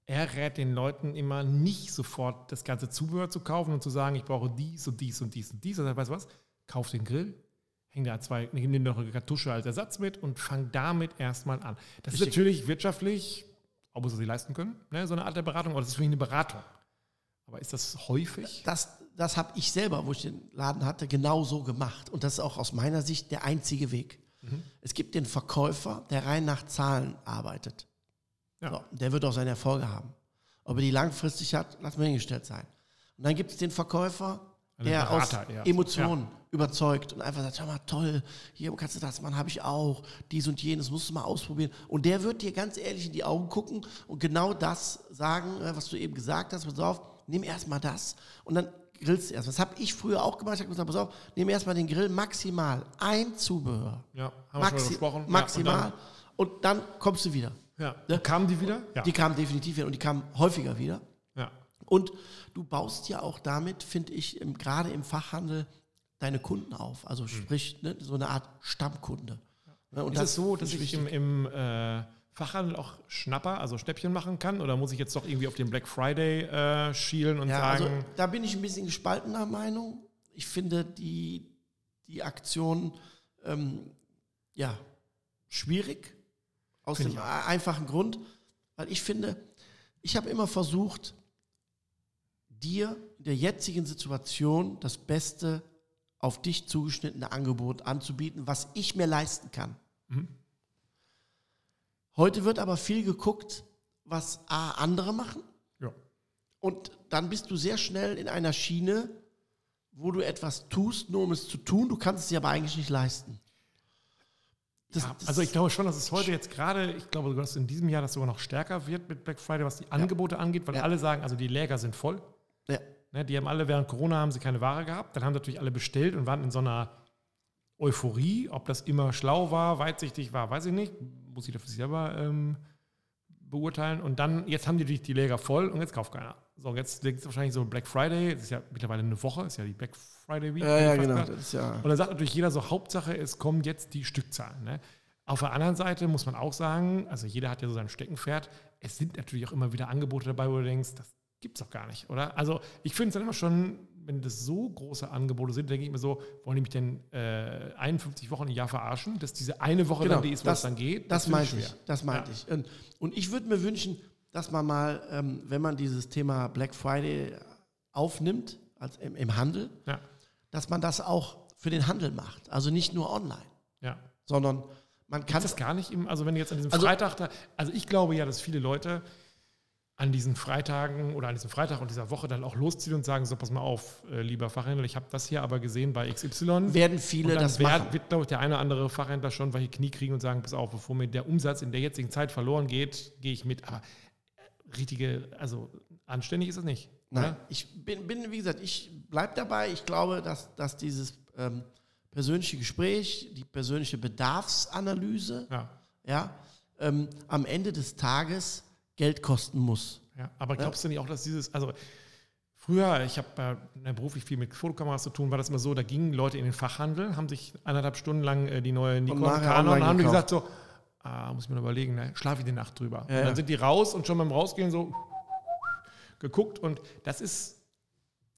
er rät den Leuten immer nicht sofort das ganze Zubehör zu kaufen und zu sagen, ich brauche dies und dies und dies und dies. Also weißt du was? Kauf den Grill, häng da zwei, nimm dir noch eine Kartusche als Ersatz mit und fang damit erstmal an. Das ist Richtig. natürlich wirtschaftlich, ob sie sie leisten können, ne? so eine Art der Beratung, aber das ist für mich eine Beratung. Aber ist das häufig? das, das habe ich selber, wo ich den Laden hatte, genau so gemacht. Und das ist auch aus meiner Sicht der einzige Weg. Mhm. Es gibt den Verkäufer, der rein nach Zahlen arbeitet. Ja. So, der wird auch seine Erfolge haben. Ob er die langfristig hat, lass mal hingestellt sein. Und dann gibt es den Verkäufer, Also der aus Berater eher. Emotionen überzeugt und einfach sagt, hör mal, toll, hier kannst du das, Mann, habe ich auch, dies und jenes, musst du mal ausprobieren. Und der wird dir ganz ehrlich in die Augen gucken und genau das sagen, äh, was du eben gesagt hast, pass auf, nimm erstmal das und dann grillst du erst. Das habe ich früher auch gemacht, ich habe gesagt, pass auf, nimm erstmal den Grill maximal, ein Zubehör, Ja, haben wir schon Maxi mal besprochen. maximal und dann, kommst du wieder. Ja, Ne? ja. Kamen die wieder? Ja. Die kamen definitiv wieder und die kamen häufiger wieder. ja. Und du baust ja auch damit, finde ich, gerade im Fachhandel deine Kunden auf. Also sprich, ne, so eine Art Stammkunde. Ne, und Ist es so, dass ich im, im äh, Fachhandel auch Schnapper, also Schnäppchen machen kann? Oder muss ich jetzt doch irgendwie auf den Black Friday äh, schielen und ja, sagen, also da bin ich ein bisschen gespaltener Meinung. Ich finde die, die Aktion ähm, ja, schwierig. Aus dem einfachen Grund, weil ich finde, ich habe immer versucht, dir in der jetzigen Situation das beste auf dich zugeschnittene Angebot anzubieten, was ich mir leisten kann. Mhm. Heute wird aber viel geguckt, was A, andere machen ja. und dann bist du sehr schnell in einer Schiene, wo du etwas tust, nur um es zu tun. Du kannst es dir aber eigentlich nicht leisten. Das, Ja, also ich glaube schon, dass es heute jetzt gerade, ich glaube, sogar, dass in diesem Jahr das sogar noch stärker wird mit Black Friday, was die Angebote angeht, weil Ja. alle sagen, also die Läger sind voll. ja, Ne, die haben alle während Corona haben sie keine Ware gehabt. Dann haben natürlich alle bestellt und waren in so einer Euphorie. Ob das immer schlau war, weitsichtig war, weiß ich nicht. Muss ich dafür selber ähm, beurteilen. Und dann, jetzt haben die natürlich die Läger voll und jetzt kauft keiner. So, und jetzt liegt es wahrscheinlich so Black Friday. Das ist ja mittlerweile eine Woche, ist ja die Black Friday Week. ja, ja, genau. gesagt. Das ist ja, Und dann sagt natürlich jeder so, Hauptsache, es kommen jetzt die Stückzahlen. Ne? Auf der anderen Seite muss man auch sagen, also jeder hat ja so sein Steckenpferd, es sind natürlich auch immer wieder Angebote dabei, wo du denkst, das gibt's doch gar nicht, oder? Also ich finde es dann immer schon wenn das so große Angebote sind, denke ich mir so, wollen die mich denn äh, 51 Wochen im Jahr verarschen, dass diese eine Woche Genau, dann die ist, das- was dann geht? Das finde meinte ich. Das meinte ich. Und, und ich würde mir wünschen, dass man mal, ähm, wenn man dieses Thema Black Friday aufnimmt, als im, im Handel, Ja, dass man das auch für den Handel macht. Also nicht nur online, ja. sondern man kann Ist das gar nicht im, also wenn jetzt an diesem Also- Freitag da, also ich glaube ja, dass viele Leute an diesen Freitagen oder an diesem Freitag und dieser Woche dann auch losziehen und sagen, so pass mal auf, äh, lieber Fachhändler, ich habe das hier aber gesehen bei XY. werden viele das wer- machen. wird, glaube ich, der eine oder andere Fachhändler schon welche Knie kriegen und sagen, pass auf, bevor mir der Umsatz in der jetzigen Zeit verloren geht, gehe ich mit. Aber äh, richtige, also anständig ist es nicht. Nein, Oder? ich bin, bin, wie gesagt, ich bleibe dabei. Ich glaube, dass, dass dieses ähm, persönliche Gespräch, die persönliche Bedarfsanalyse, Ja. ja, ähm, am Ende des Tages Geld kosten muss. Ja, aber glaubst du nicht auch, dass dieses, also früher, ich habe äh, beruflich viel mit Fotokameras zu tun, war das immer so, da gingen Leute in den Fachhandel, haben sich eineinhalb Stunden lang äh, die neue Nikon nachher Canon und haben die gesagt so, ah, muss ich mir überlegen, ne, schlafe ich die Nacht drüber. Ja, und ja. dann sind die raus und schon beim Rausgehen so geguckt und das ist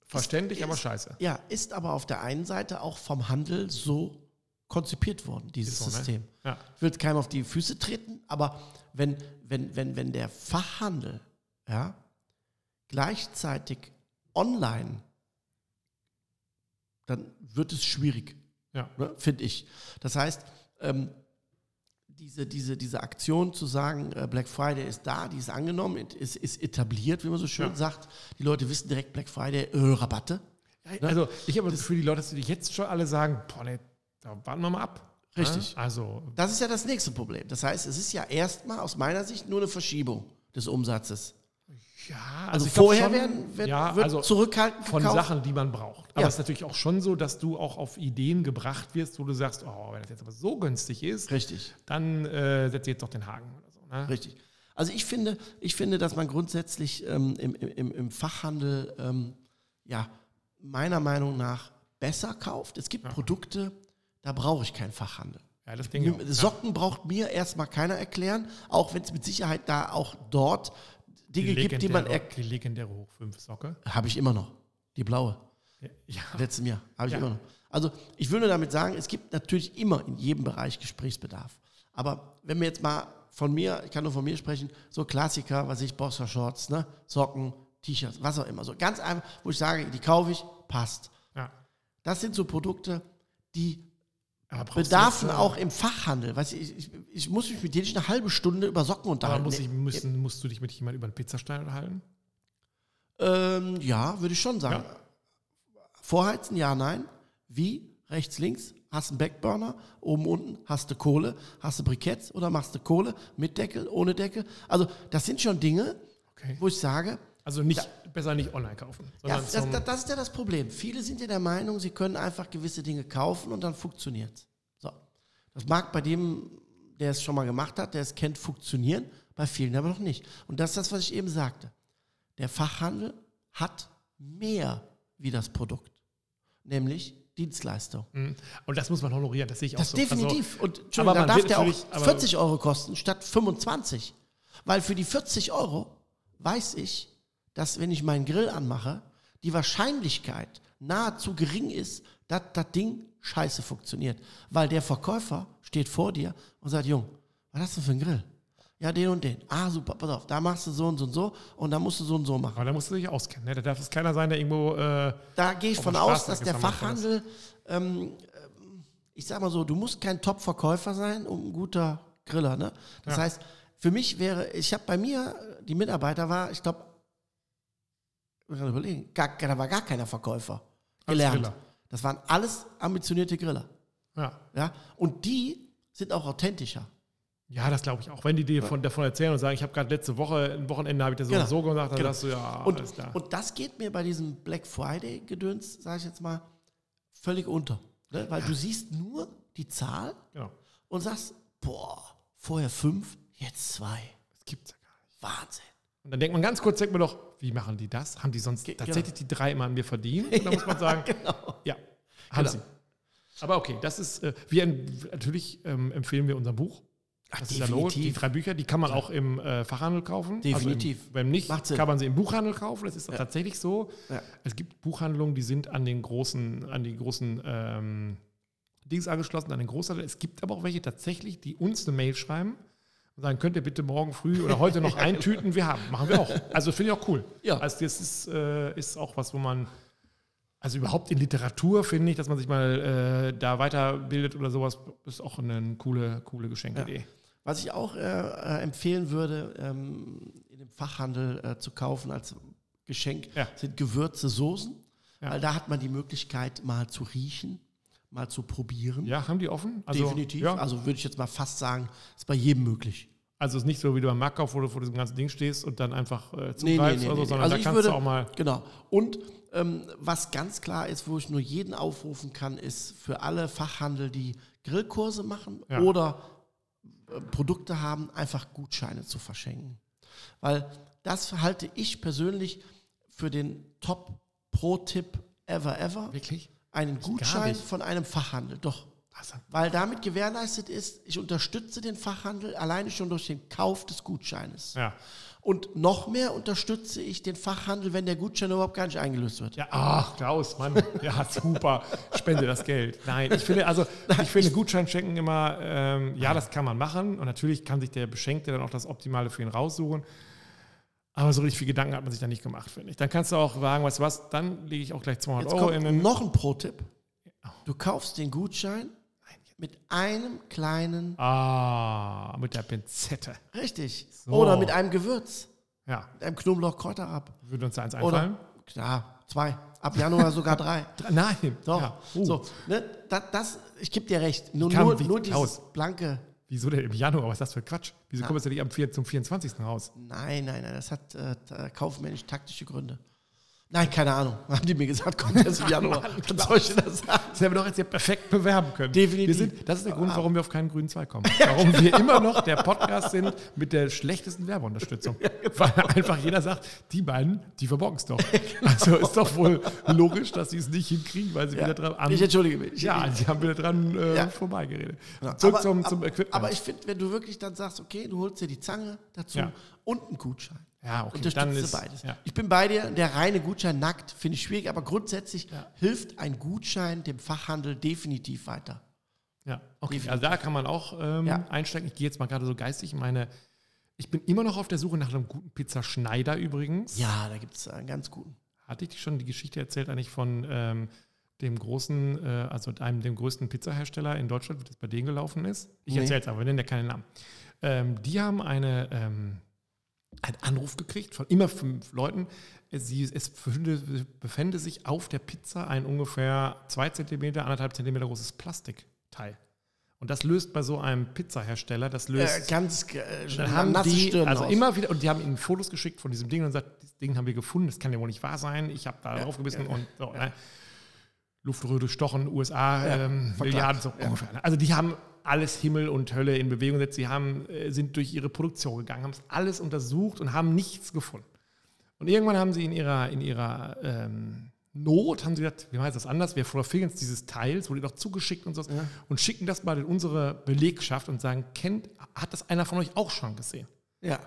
verständlich, aber ist- scheiße. Ja, ist aber auf der einen Seite auch vom Handel so konzipiert worden, dieses so, ne? System. Ja. Ich will keinem auf die Füße treten, aber wenn, wenn, wenn, wenn der Fachhandel ja, gleichzeitig online, dann wird es schwierig, Ja. ne, finde ich. Das heißt, ähm, diese, diese, diese Aktion zu sagen, äh, Black Friday ist da, die ist angenommen, ist, ist etabliert, wie man so schön Ja. sagt. Die Leute wissen direkt Black Friday, äh, Rabatte. Also ich habe das Gefühl, die Leute, dass die jetzt schon alle sagen, boah, ne, da warten wir mal ab. Richtig. Ja? Also, Das ist ja das nächste Problem. Das heißt, es ist ja erstmal aus meiner Sicht nur eine Verschiebung des Umsatzes. Ja, Also, glaub vorher schon, werden, wird, ja, wird also zurückhaltend von gekauft. Sachen, die man braucht. Aber Ja. es ist natürlich auch schon so, dass du auch auf Ideen gebracht wirst, wo du sagst, oh, wenn das jetzt aber so günstig ist, Richtig, dann äh, setze ich jetzt doch den Haken oder so. Ne? richtig. Also ich finde, ich finde, dass man grundsätzlich ähm, im, im, im Fachhandel ähm, ja, meiner Meinung nach besser kauft. Es gibt Produkte, da brauche ich keinen Fachhandel. Ja, das. Socken braucht mir erstmal keiner erklären, auch wenn es mit Sicherheit da auch dort Dinge gibt, die man legendäre, erklärt. die legendäre Hoch 5 Socke. Habe ich immer noch. Die blaue. Ja. Letztem Jahr. Habe ich Ja. immer noch. Also ich will nur damit sagen, es gibt natürlich immer in jedem Bereich Gesprächsbedarf. Aber wenn wir jetzt mal von mir, ich kann nur von mir sprechen, so Klassiker, was ich, Boxer Shorts, ne? Socken, T-Shirts, was auch immer. So ganz einfach, wo ich sage, die kaufe ich, passt. ja. Das sind so Produkte, die bedarfen äh, auch im Fachhandel. Weißt du, ich, ich, ich muss mich mit dir nicht eine halbe Stunde über Socken unterhalten. muss ich, müssen, musst du dich mit jemandem über einen Pizzastein unterhalten? Ähm, ja, würde ich schon sagen. Ja. Vorheizen, ja, nein. Wie? Rechts, links. Hast einen Backburner, oben, unten, hast du Kohle, hast du Briketts oder machst du Kohle mit Deckel, ohne Deckel. Also, das sind schon Dinge, Okay. wo ich sage, Also nicht, besser nicht online kaufen, ja, das, das, das ist ja das Problem. Viele sind ja der Meinung, sie können einfach gewisse Dinge kaufen und dann funktioniert So. Das mag bei dem, der es schon mal gemacht hat, der es kennt, funktionieren, bei vielen aber noch nicht. Und das ist das, was ich eben sagte. Der Fachhandel hat mehr wie das Produkt, nämlich Dienstleistung. Mhm. Und das muss man honorieren, das sehe ich auch Das so. definitiv. Also, und aber dann man darf der auch natürlich- aber- 40 Euro kosten statt 25. Weil für die 40 Euro weiß ich, dass wenn ich meinen Grill anmache, die Wahrscheinlichkeit nahezu gering ist, dass das Ding scheiße funktioniert. Weil der Verkäufer steht vor dir und sagt, Jung, was hast du für einen Grill? Ja, den und den. Ah, super, pass auf, da machst du so und so und so und da musst du so und so machen. aber da musst du dich auskennen. Ne? Da darf es keiner sein, der irgendwo. Äh, Da gehe ich von aus, dass der Fachhandel, ähm, ähm, ich sag mal so, du musst kein Top-Verkäufer sein, um ein guter Griller. Ne? Das Ja. heißt, für mich wäre, ich habe bei mir, die Mitarbeiter war, ich glaube, überlegen, gar, da war gar keiner Verkäufer gelernt. Das waren alles ambitionierte Griller. ja. Ja? Und die sind auch authentischer. ja, das glaube ich auch. Wenn die dir von, davon erzählen und sagen, ich habe gerade letzte Woche, ein Wochenende habe ich das so Genau. und so gemacht, dann Genau. sagst du, ja, Und, alles klar. und das geht mir bei diesem Black Friday-Gedöns, sage ich jetzt mal, völlig unter. Ne? Weil du siehst nur die Zahl genau. und sagst, boah, vorher fünf, jetzt zwei. Das gibt's ja gar nicht. Wahnsinn. Und dann denkt man ganz kurz, denkt man doch, wie machen die das? Haben die sonst Ge- tatsächlich die drei immer an mir verdient? Und da muss man sagen, Genau. ja, haben Genau. sie. Aber okay, das ist, äh, wir natürlich ähm, empfehlen wir unser Buch. Ach, Das ist ja Not. Die definitiv. drei Bücher, die kann man auch im äh, Fachhandel kaufen. Definitiv. Also im, wenn nicht, kann man sie im Buchhandel kaufen. Das ist tatsächlich so. Ja. Es gibt Buchhandlungen, die sind an den großen, an die großen ähm, Dings angeschlossen, an den Großhandel. Es gibt aber auch welche tatsächlich, die uns eine Mail schreiben und sagen, könnt ihr bitte morgen früh oder heute noch eintüten? Wir haben. Machen wir auch. Also finde ich auch cool. Ja. Also das ist, äh, ist auch was, wo man, also überhaupt in Literatur finde ich, dass man sich mal äh, da weiterbildet oder sowas, ist auch eine coole, coole Geschenkidee. Was ich auch äh, äh, empfehlen würde, ähm, in dem Fachhandel äh, zu kaufen als Geschenk, Ja. sind Gewürze, Soßen. Ja. Weil da hat man die Möglichkeit, mal zu riechen, mal zu probieren. Ja, haben die offen? Also, Definitiv. Ja. Also würde ich jetzt mal fast sagen, ist bei jedem möglich. Also es ist nicht so, wie du am Markt kaufst, wo du vor diesem ganzen Ding stehst und dann einfach äh, Nee, nee, zugreifst nee, oder so, nee. sondern Also da ich kannst würde, du auch mal. Genau. Und ähm, was ganz klar ist, wo ich nur jeden aufrufen kann, ist für alle Fachhandel, die Grillkurse machen Ja. oder äh, Produkte haben, einfach Gutscheine zu verschenken. Weil das halte ich persönlich für den Top-Pro-Tipp ever, ever. Wirklich? Einen Gutschein von einem Fachhandel. Doch. Also, Weil damit gewährleistet ist, ich unterstütze den Fachhandel alleine schon durch den Kauf des Gutscheines. ja. Und noch mehr unterstütze ich den Fachhandel, wenn der Gutschein überhaupt gar nicht eingelöst wird. Ja, ach, Klaus, Mann. Ja, super. Spende das Geld. Nein, ich finde, also, ich finde Gutschein schenken immer, ähm, ja, das kann man machen. Und natürlich kann sich der Beschenkte dann auch das Optimale für ihn raussuchen. Aber so richtig viel Gedanken hat man sich da nicht gemacht, finde ich. Dann kannst du auch sagen, weißt du was, dann lege ich auch gleich 200 Jetzt Euro kommt in den. noch ein Pro-Tipp. Du kaufst den Gutschein mit einem kleinen, Ah, mit der Pinzette. richtig, So. oder mit einem Gewürz, Ja, mit einem Knoblauch-Kräuterrab. würde uns da eins einfallen. Oder, klar, zwei. Ab Januar sogar drei. Nein. Doch. Ja. Uh, So, ne, das, das, ich gebe dir recht. Nur, kann nur, nur dieses blanke. Wieso denn im Januar? Was ist das für Quatsch? Wieso kommst du nicht am 4, zum 24. raus? Nein, nein, nein, das hat äh, t- kaufmännisch-taktische Gründe. Nein, keine Ahnung. Haben die mir gesagt, kommt erst im Januar. Was soll ich denn das sagen? Das hätten wir doch jetzt hier perfekt bewerben können. Definitiv. Wir sind, das ist der Grund, warum wir auf keinen grünen Zweig kommen. Warum wir immer noch der Podcast sind mit der schlechtesten Werbeunterstützung. Weil einfach jeder sagt, die beiden, die verborgen es doch. Also ist doch wohl logisch, dass sie es nicht hinkriegen, weil sie wieder dran am, Ich entschuldige mich. Ja, sie haben wieder dran äh, Ja. vorbeigeredet. Ja, Zurück aber, zum, zum Equipment. aber ich finde, wenn du wirklich dann sagst, okay, du holst dir die Zange dazu Ja. und einen Gutschein. Ja, okay, du ist, beides. Ja. Ich bin bei dir, der reine Gutschein nackt finde ich schwierig, aber grundsätzlich Ja. hilft ein Gutschein dem Fachhandel definitiv weiter. Ja, okay. Also da kann man auch ähm, Ja. einsteigen. Ich gehe jetzt mal gerade so geistig in meine. Ich bin immer noch auf der Suche nach einem guten Pizzaschneider übrigens. Ja, da gibt es einen ganz guten. Hatte ich dir schon die Geschichte erzählt, eigentlich von ähm, dem großen, äh, also einem dem größten Pizzahersteller in Deutschland, wie das bei denen gelaufen ist? Ich Nee. erzähle es aber, wir nennen ja keinen Namen. Ähm, die haben eine, ähm, einen Anruf gekriegt von immer fünf Leuten. Sie, es befände, sich auf der Pizza ein ungefähr zwei Zentimeter, anderthalb Zentimeter großes Plastikteil. Und das löst bei so einem Pizzahersteller, das löst. Äh, ganz äh, Dann haben nasse die, also aus. immer wieder, und die haben ihnen Fotos geschickt von diesem Ding und gesagt, das Ding haben wir gefunden, das kann ja wohl nicht wahr sein. Ich habe da drauf gebissen und so, ne? Luftröhre stochen, USA, Ja, ähm. Milliarden, so ungefähr. ne? Also die haben alles Himmel und Hölle in Bewegung gesetzt. Sie haben, äh, sind durch ihre Produktion gegangen, haben es alles untersucht und haben nichts gefunden. Und irgendwann haben sie in ihrer, in ihrer ähm, Not, haben sie gesagt, wir machen das anders, wir fotografieren jetzt dieses Teil, es wurde doch zugeschickt und so, und schicken das mal in unsere Belegschaft und sagen, kennt, hat das einer von euch auch schon gesehen? Ja.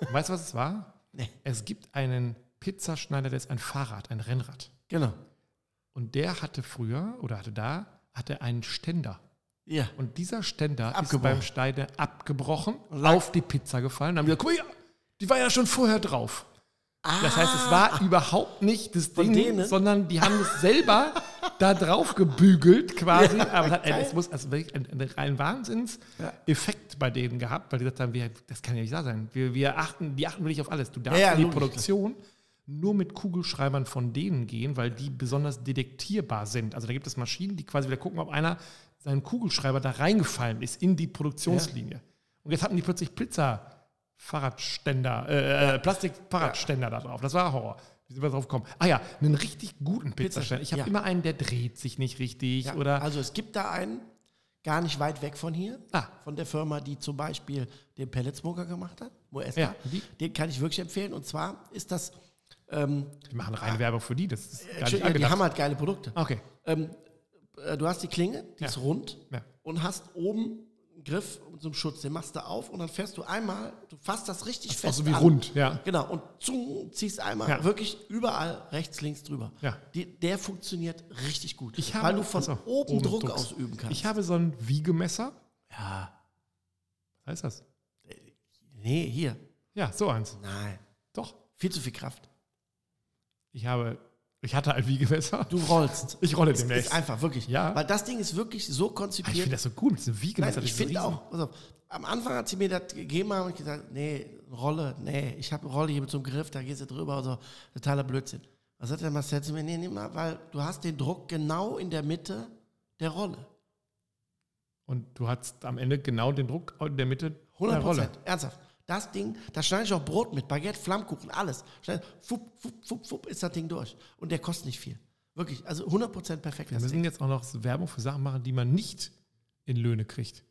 Und weißt du, was es war? Nee. Es gibt einen Pizzaschneider, der ist ein Fahrrad, ein Rennrad. Genau. Und der hatte früher, oder hatte da, hatte einen Ständer. Ja. Und dieser Ständer ist beim Steine abgebrochen, auf die Pizza gefallen. Dann haben wir gesagt, guck mal, die war ja schon vorher drauf. Das heißt, es war überhaupt nicht das Ah. Von Ding, denen? sondern die haben es selber da drauf gebügelt quasi. Aber es, hat, es muss also wirklich ein, ein, ein Wahnsinns-Effekt bei denen gehabt, weil die gesagt haben, wir, das kann ja nicht wahr sein. Wir, wir achten, die achten wirklich auf alles. Du darfst Ja, ja, in die. Produktion nur mit Kugelschreibern von denen gehen, weil die besonders detektierbar sind. Also da gibt es Maschinen, die quasi wieder gucken, ob einer seinen Kugelschreiber da reingefallen ist in die Produktionslinie. Und jetzt hatten die plötzlich Pizza. Fahrradständer, äh, äh, Plastik-Fahrradständer da drauf. Das war Horror. Wie sind wir drauf gekommen? Ah ja, einen richtig guten Pizzaständer. Ich habe ja. immer einen, der dreht sich nicht richtig. Ja, oder also es gibt da einen, gar nicht weit weg von hier, Ah. von der Firma, die zum Beispiel den Pelletsmoker gemacht hat, Moesta. Ja, die- Den kann ich wirklich empfehlen. Und zwar ist das, ähm, die machen reine Werbung für die. Das ist gar nicht Entschuldigung, die angedacht. haben halt geile Produkte. Okay. Ähm, äh, du hast die Klinge, die Ja. ist rund Ja. und hast oben Griff und so einen Schutz, den machst du auf und dann fährst du einmal, du fasst das richtig Auch fest so wie an. rund, ja. Genau, und zung, ziehst einmal Ja. wirklich überall rechts, links drüber. Ja. Die, der funktioniert richtig gut, Ich habe, weil du von pass auf, oben, Druck druckst. ausüben kannst. Ich habe so ein Wiegemesser. ja, Was heißt das? nee, hier, Ja, so eins. nein, Doch. viel zu viel Kraft. Ich habe, ich hatte ein Wiegemesser. Du rollst. Ich rolle demnächst. ist einfach, wirklich. Ja. Weil das Ding ist wirklich so Ah, ich konzipiert. finde das so gut mit diesem Nein, Wiegemesser. ich das ist finde auch, auf, am Anfang hat sie mir das gegeben, habe ich gesagt, nee, Rolle, nee, ich habe eine Rolle hier mit so einem Griff, da gehst du drüber und so, totaler Blödsinn. Was hat der Marcel zu mir? Nee, nimm mal, weil du hast den Druck genau in der Mitte der Rolle. Und du hast am Ende genau den Druck in der Mitte 100 der Rolle. Prozent, ernsthaft. Das Ding, da schneide ich auch Brot mit, Baguette, Flammkuchen, alles. Schneid, fupp, fupp, fupp, fupp, ist das Ding durch. Und der kostet nicht viel. Wirklich, also 100 Prozent perfekt. Wir müssen Ding. jetzt auch noch Werbung für Sachen machen, die man nicht in Löhne kriegt.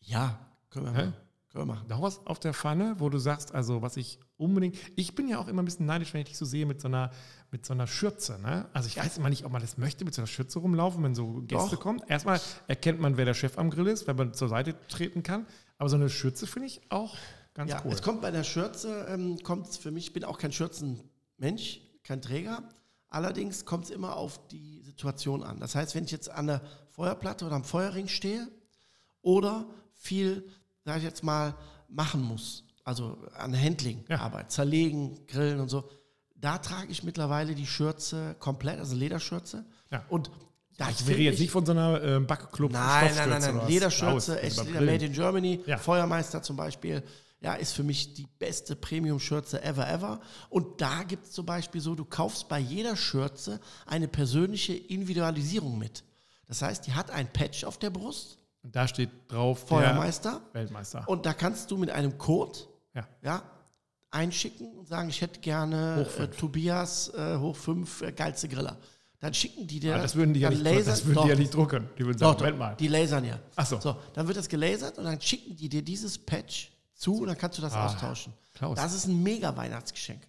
Ja, können wir Hä? machen. Können wir machen. Noch was auf der Pfanne, wo du sagst, also was ich unbedingt. Ich bin ja auch immer ein bisschen neidisch, wenn ich dich so sehe mit so einer, mit so einer Schürze. Ne? Also ich weiß immer nicht, ob man das möchte, mit so einer Schürze rumlaufen, wenn so Gäste Doch. kommen. Erstmal erkennt man, wer der Chef am Grill ist, wenn man zur Seite treten kann. Aber so eine Schürze finde ich auch ganz Ja, cool. es kommt bei der Schürze, ähm, kommt für mich, ich bin auch kein Schürzenmensch, kein Träger. Allerdings kommt es immer auf die Situation an. Das heißt, wenn ich jetzt an der Feuerplatte oder am Feuerring stehe oder viel, sage ich jetzt mal, machen muss, also an Handling-Arbeit, zerlegen, grillen und so, da trage ich mittlerweile die Schürze komplett, also Lederschürze. Ja. Und das ich wäre jetzt nicht von so einer ähm, Backclub Nein, nein, nein, nein. Lederschürze, echt Leder made in Germany. Ja. Feuermeister zum Beispiel. Ja, ist für mich die beste Premium-Schürze ever, ever. Und da gibt es zum Beispiel so, du kaufst bei jeder Schürze eine persönliche Individualisierung mit. Das heißt, die hat ein Patch auf der Brust, Und da steht drauf Feuermeister. Weltmeister. Und da kannst du mit einem Code ja. ja, einschicken und sagen, ich hätte gerne äh. Tobias äh, hoch 5 äh, geilste Griller. Dann schicken die dir Aber das würden die ja nicht, drucken. das lasern- würden die ja Doch. nicht drucken. Die würden Doch, sagen, doch, Moment mal. die lasern ja. Ach so. So, dann wird das gelasert und dann schicken die dir dieses Patch zu und dann kannst du das Ah, austauschen. Klaus. Das ist ein mega Weihnachtsgeschenk.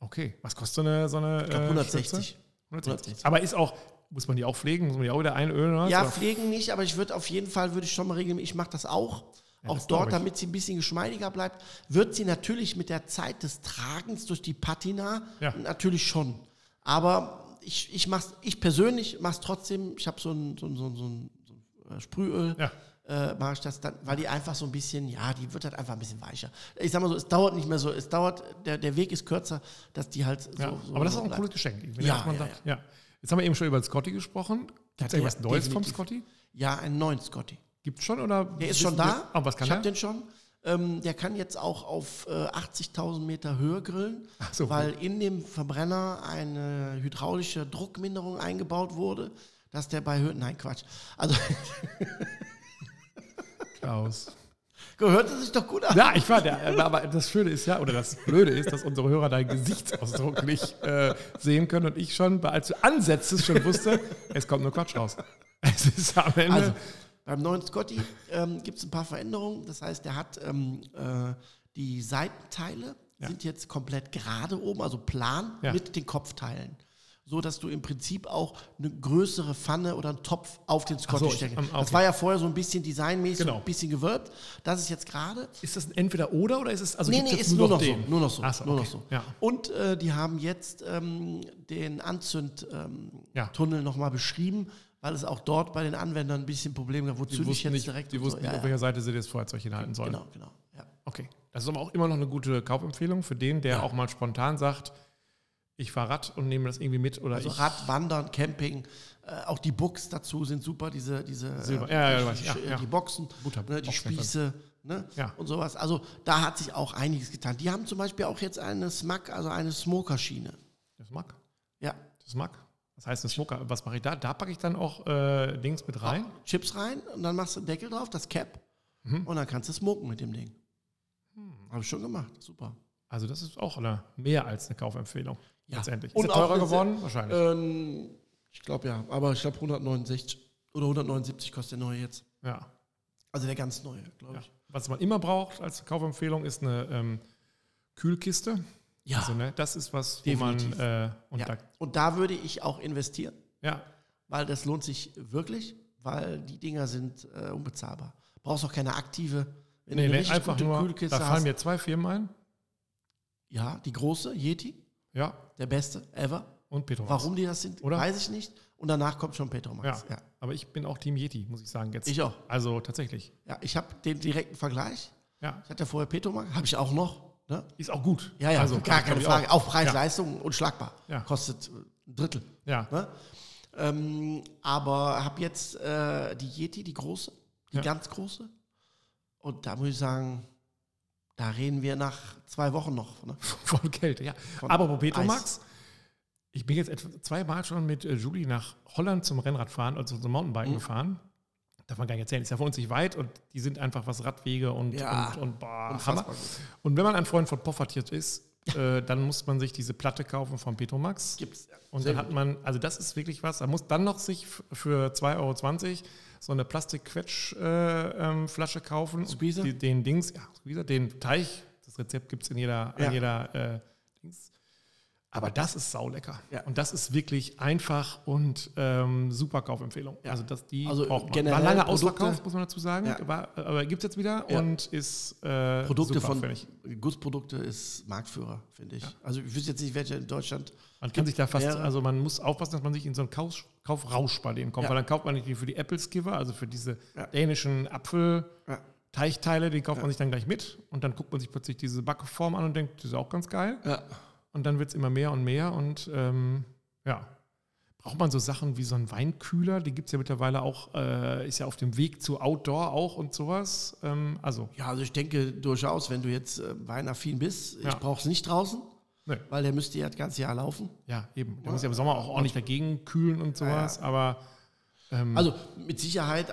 Okay, was kostet so eine, so eine Ich glaube äh, 160. Schürze? 160. 160. Aber ist auch, muss man die auch pflegen? Muss man die auch wieder einölen? Oder? Ja, pflegen nicht, aber ich würde auf jeden Fall, würde ich schon mal regeln, ich mache das auch. auch das glaub dort, ich. damit sie ein bisschen geschmeidiger bleibt, wird sie natürlich mit der Zeit des Tragens durch die Patina Ja. natürlich schon. Aber ich, ich, mach's, ich persönlich mache es trotzdem, ich habe so ein, so ein, so ein, so ein, so ein äh, Sprühöl, Ja. Äh, mache ich das dann, weil die einfach so ein bisschen, ja, die wird halt einfach ein bisschen weicher. Ich sag mal so, es dauert nicht mehr so, es dauert, der, der Weg ist kürzer, dass die halt Ja, so, so aber das ist so auch ein cooles Geschenk. Wenn Ja, ja, sagt, ja. Jetzt haben wir eben schon über den Scotty gesprochen. Gibt es irgendwas Neues vom. Scotty? Ja, einen neuen Scotty. Gibt es schon? Oder Der ist schon da. Ah, was kann ich habe den schon. Ähm, der kann jetzt auch auf äh, 80.000 Meter Höhe grillen, so, weil in dem Verbrenner eine hydraulische Druckminderung eingebaut wurde, dass der bei Höhe. Nein, Quatsch. Also Klaus. gehörte sich doch gut an. Ja, ich war der. Aber das Schöne ist ja, oder das Blöde ist, dass unsere Hörer deinen Gesichtsausdruck nicht äh, sehen können und ich schon, als du ansetztest, schon wusste, es kommt nur Quatsch raus. Es ist am Ende. Also beim neuen Scotty ähm, gibt es ein paar Veränderungen. Das heißt, der hat ähm, äh, die Seitenteile Ja. sind jetzt komplett gerade oben, also plan Ja. mit den Kopfteilen. So dass du im Prinzip auch eine größere Pfanne oder einen Topf auf den Scotty so, stecken ähm, kannst. Das okay. war ja vorher so ein bisschen designmäßig, Genau. ein bisschen gewölbt. Das ist jetzt gerade. ist das ein entweder oder oder ist es also nee, nee, ist nur noch, den? so. Nur noch so. So, nur okay. noch so. Ja. Und äh, die haben jetzt ähm, den Anzündtunnel ähm, Ja. Nochmal beschrieben, weil es auch dort bei den Anwendern ein bisschen Probleme gab. Wozu ich jetzt nicht, direkt die wussten so. nicht, Ja, auf welcher Seite sie das Feuerzeug hinhalten sollen. Genau, genau. Ja. Okay. Das ist aber auch immer noch eine gute Kaufempfehlung für den, der auch mal spontan sagt, ich fahre Rad und nehme das irgendwie mit oder Also ich. Rad, Wandern, Camping, äh, auch die Books dazu sind super, diese, diese Silber- äh, ja, ja, die, ja, die, ja. die Boxen, Butter- ne, die Spieße ne, Ja. und sowas. Also da hat sich auch einiges getan. Die haben zum Beispiel auch jetzt eine Smack, also eine Smokerschiene. Das mag. Ja. Das mag. Was heißt ein Smoker? Was mache ich da? Da packe ich dann auch äh, Dings mit rein. Chips rein und dann machst du einen Deckel drauf, das Cap Mhm. und dann kannst du smoken mit dem Ding. Hm. Habe ich schon gemacht, super. Also das ist auch eine, mehr als eine Kaufempfehlung. Ja. Letztendlich. Ist Und er auch teurer geworden? Wahrscheinlich. Ähm, ich glaube ja, aber ich glaube 169 oder 179 kostet der neue jetzt. ja. Also der ganz neue, glaube ja. ich. Was man immer braucht als Kaufempfehlung ist eine ähm, Kühlkiste. Ja. Also, ne, das ist was, wo man Definitiv. äh, und ja. da, Und da würde ich auch investieren. ja, weil das lohnt sich wirklich, weil die Dinger sind äh, unbezahlbar. Brauchst auch keine aktive. Wenn Nee, du eine nee, einfach nur, Kühlkiste da fallen hast. mir zwei Firmen ein. Ja, die große, Yeti, Ja, der beste ever. und Petromax. Warum die das sind, Oder? weiß ich nicht. Und danach kommt schon Ja. Petromax. Ja. aber ich bin auch Team Yeti, muss ich sagen. Jetzt. Ich auch. Also tatsächlich. Ja, ich habe den direkten Vergleich. Ja, Ich hatte vorher Petromax, habe ich auch noch. Ne? ist auch gut. Ja, ja, also, gar keine Frage. Auch, Preis, Ja. Leistung unschlagbar. Ja. Kostet äh, ein Drittel. Ja, Ne? Ähm, aber habe jetzt äh, die Yeti, die große, die Ja. ganz große. Und da muss ich sagen, da reden wir nach zwei Wochen noch. Ne? von Kälte, ja. Von Aber Petromax, Eis. ich bin jetzt etwa zweimal schon mit äh, Julie nach Holland zum Rennradfahren, also zum Mountainbiken Mhm. gefahren. Darf man gar nicht erzählen, ist ja für uns nicht weit und die sind einfach was Radwege und, Ja, und, und boah, Hammer. gut. Und wenn man ein Freund von Poffertiert ist, äh, dann muss man sich diese Platte kaufen von Petromax. Gibt's. Ja. Und Sehr dann hat man, also das ist wirklich was, da muss dann noch sich für 2,20 Euro so eine Plastikquetschflasche äh, ähm, kaufen. Squeezer? Die, den Dings, ja, Squeezer, den Teich, das Rezept gibt es in jeder, Ja. in jeder äh, Dings. Aber das ist saulecker. Ja. Und das ist wirklich einfach und ähm, super Kaufempfehlung. Ja. Also das, die Also braucht man. War lange ausverkauft, muss man dazu sagen. Ja. War, aber gibt es jetzt wieder Ja. und ist äh, Produkte super, von. Gussprodukte ist Marktführer, finde ich. Also ich wüsste jetzt nicht, welche in Deutschland. Man kann sich da fast, also man muss aufpassen, dass man sich in so einen Kauf, Kaufrausch bei denen kommt, weil dann kauft man nicht die für die Apple Skiver, also für diese dänischen Apfel-Teichteile, Ja. die kauft man sich dann gleich mit und dann guckt man sich plötzlich diese Backform an und denkt, das ist auch ganz geil. Ja. Und dann wird es immer mehr und mehr und ähm, ja. Braucht man so Sachen wie so einen Weinkühler? Die gibt es ja mittlerweile auch, äh, ist ja auf dem Weg zu Outdoor auch und sowas. Ähm, also, ja, also ich denke durchaus, wenn du jetzt äh, weinaffin bist, Ja. ich brauche es nicht draußen, ne, weil der müsste ja das ganze Jahr laufen. ja, eben. Der muss ja im Sommer auch ordentlich dagegen kühlen und sowas, aber ähm, Also mit Sicherheit,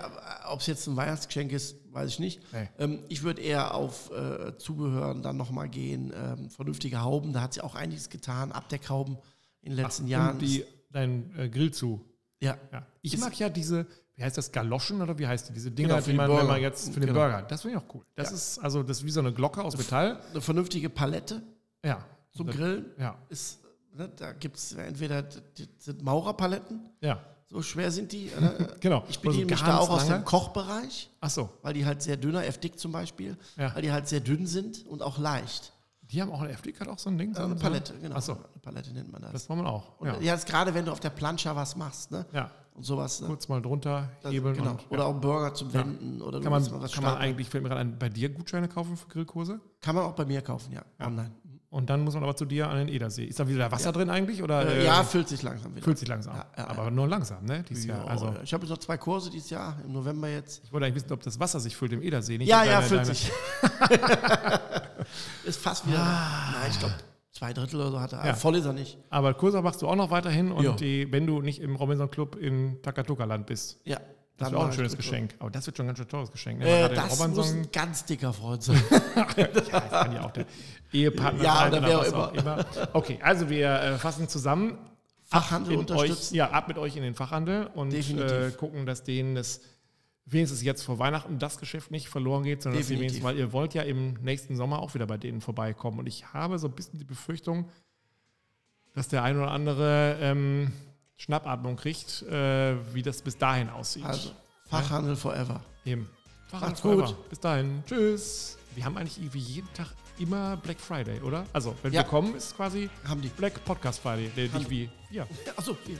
ob es jetzt ein Weihnachtsgeschenk ist, weiß ich nicht. Nee. Ähm, ich würde eher auf äh, Zubehören dann nochmal gehen. Ähm, vernünftige Hauben, da hat sich auch einiges getan. Abdeckhauben in den letzten Ach, Jahren. Die, dein äh, Grill zu. ja, Ja. Ich Ist- mag ja diese, wie heißt das, Galoschen oder wie heißt die? Diese Dinger, Genau, die die man, wenn man jetzt für den Genau. Burger. Das finde ich auch cool. Das Ja. ist also das ist wie so eine Glocke aus Metall. eine vernünftige Palette Ja. zum das, Grillen Ja. ist, ne, da gibt es entweder die sind Maurerpaletten, Ja. So schwer sind die. Äh, Genau. Ich Oder bediene mich ganz da auch aus lange. dem Kochbereich, Ach so. weil die halt sehr dünner, F-Dick zum Beispiel, Ja. weil die halt sehr dünn sind und auch leicht. Die haben auch eine FD hat auch so ein Ding. Äh, eine so- Palette, genau. Ach so. Eine Palette nennt man das. Das wollen wir auch. Und Ja. ja, das gerade wenn du auf der Plancha was machst, ne? ja. Und sowas. Ne? Kurz mal drunter hebeln. genau. Und, Oder ja. auch einen Burger zum Wenden. Oder du kann man, kann man eigentlich, fällt mir gerade ein, bei dir Gutscheine kaufen für Grillkurse? Kann man auch bei mir kaufen, ja. Online. Und dann muss man aber zu dir an den Edersee. Ist da wieder Wasser drin eigentlich? Oder, Äh, äh, ja, füllt sich langsam wieder. Füllt sich langsam. Ja, ja, aber nur langsam, ne? Dieses Ja, Jahr. Also, ich habe jetzt noch zwei Kurse dieses Jahr, im November jetzt. ich wollte eigentlich wissen, ob das Wasser sich füllt im Edersee. Nicht Ja, ja, deine- füllt deine- sich. ist fast wieder. Nein, ich glaube, zwei Drittel oder so hat er. Ah. Ja. Voll ist er nicht. Aber Kurse machst du auch noch weiterhin und Ja. die, wenn du nicht im Robinson Club in Takatuka-Land bist. Ja. Das wäre auch ein schönes. Geschenk. Aber das wird schon ein ganz schön teures Geschenk. Ne? Äh, das muss ein ganz dicker Freund sein. ja, das kann ja auch der Ehepartner Ja, sein oder wer auch auch immer. Okay, also wir äh, fassen zusammen. Fachhandel unterstützen. Euch, ja, ab mit euch in den Fachhandel und Definitiv. äh, gucken, dass denen das wenigstens jetzt vor Weihnachten das Geschäft nicht verloren geht, sondern dass sie Definitiv. wenigstens, weil ihr wollt ja im nächsten Sommer auch wieder bei denen vorbeikommen. Und ich habe so ein bisschen die Befürchtung, dass der ein oder andere ähm, Schnappatmung kriegt, äh, wie das bis dahin aussieht. Also, Fachhandel forever. Eben. Fachhandel Macht's gut. forever. Bis dahin. Tschüss. Wir haben eigentlich irgendwie jeden Tag immer Black Friday, oder? Also, wenn Ja. wir kommen, ist quasi Haben die. Black Podcast Friday. Nee, nicht wie. Ja. Achso, Tschüss.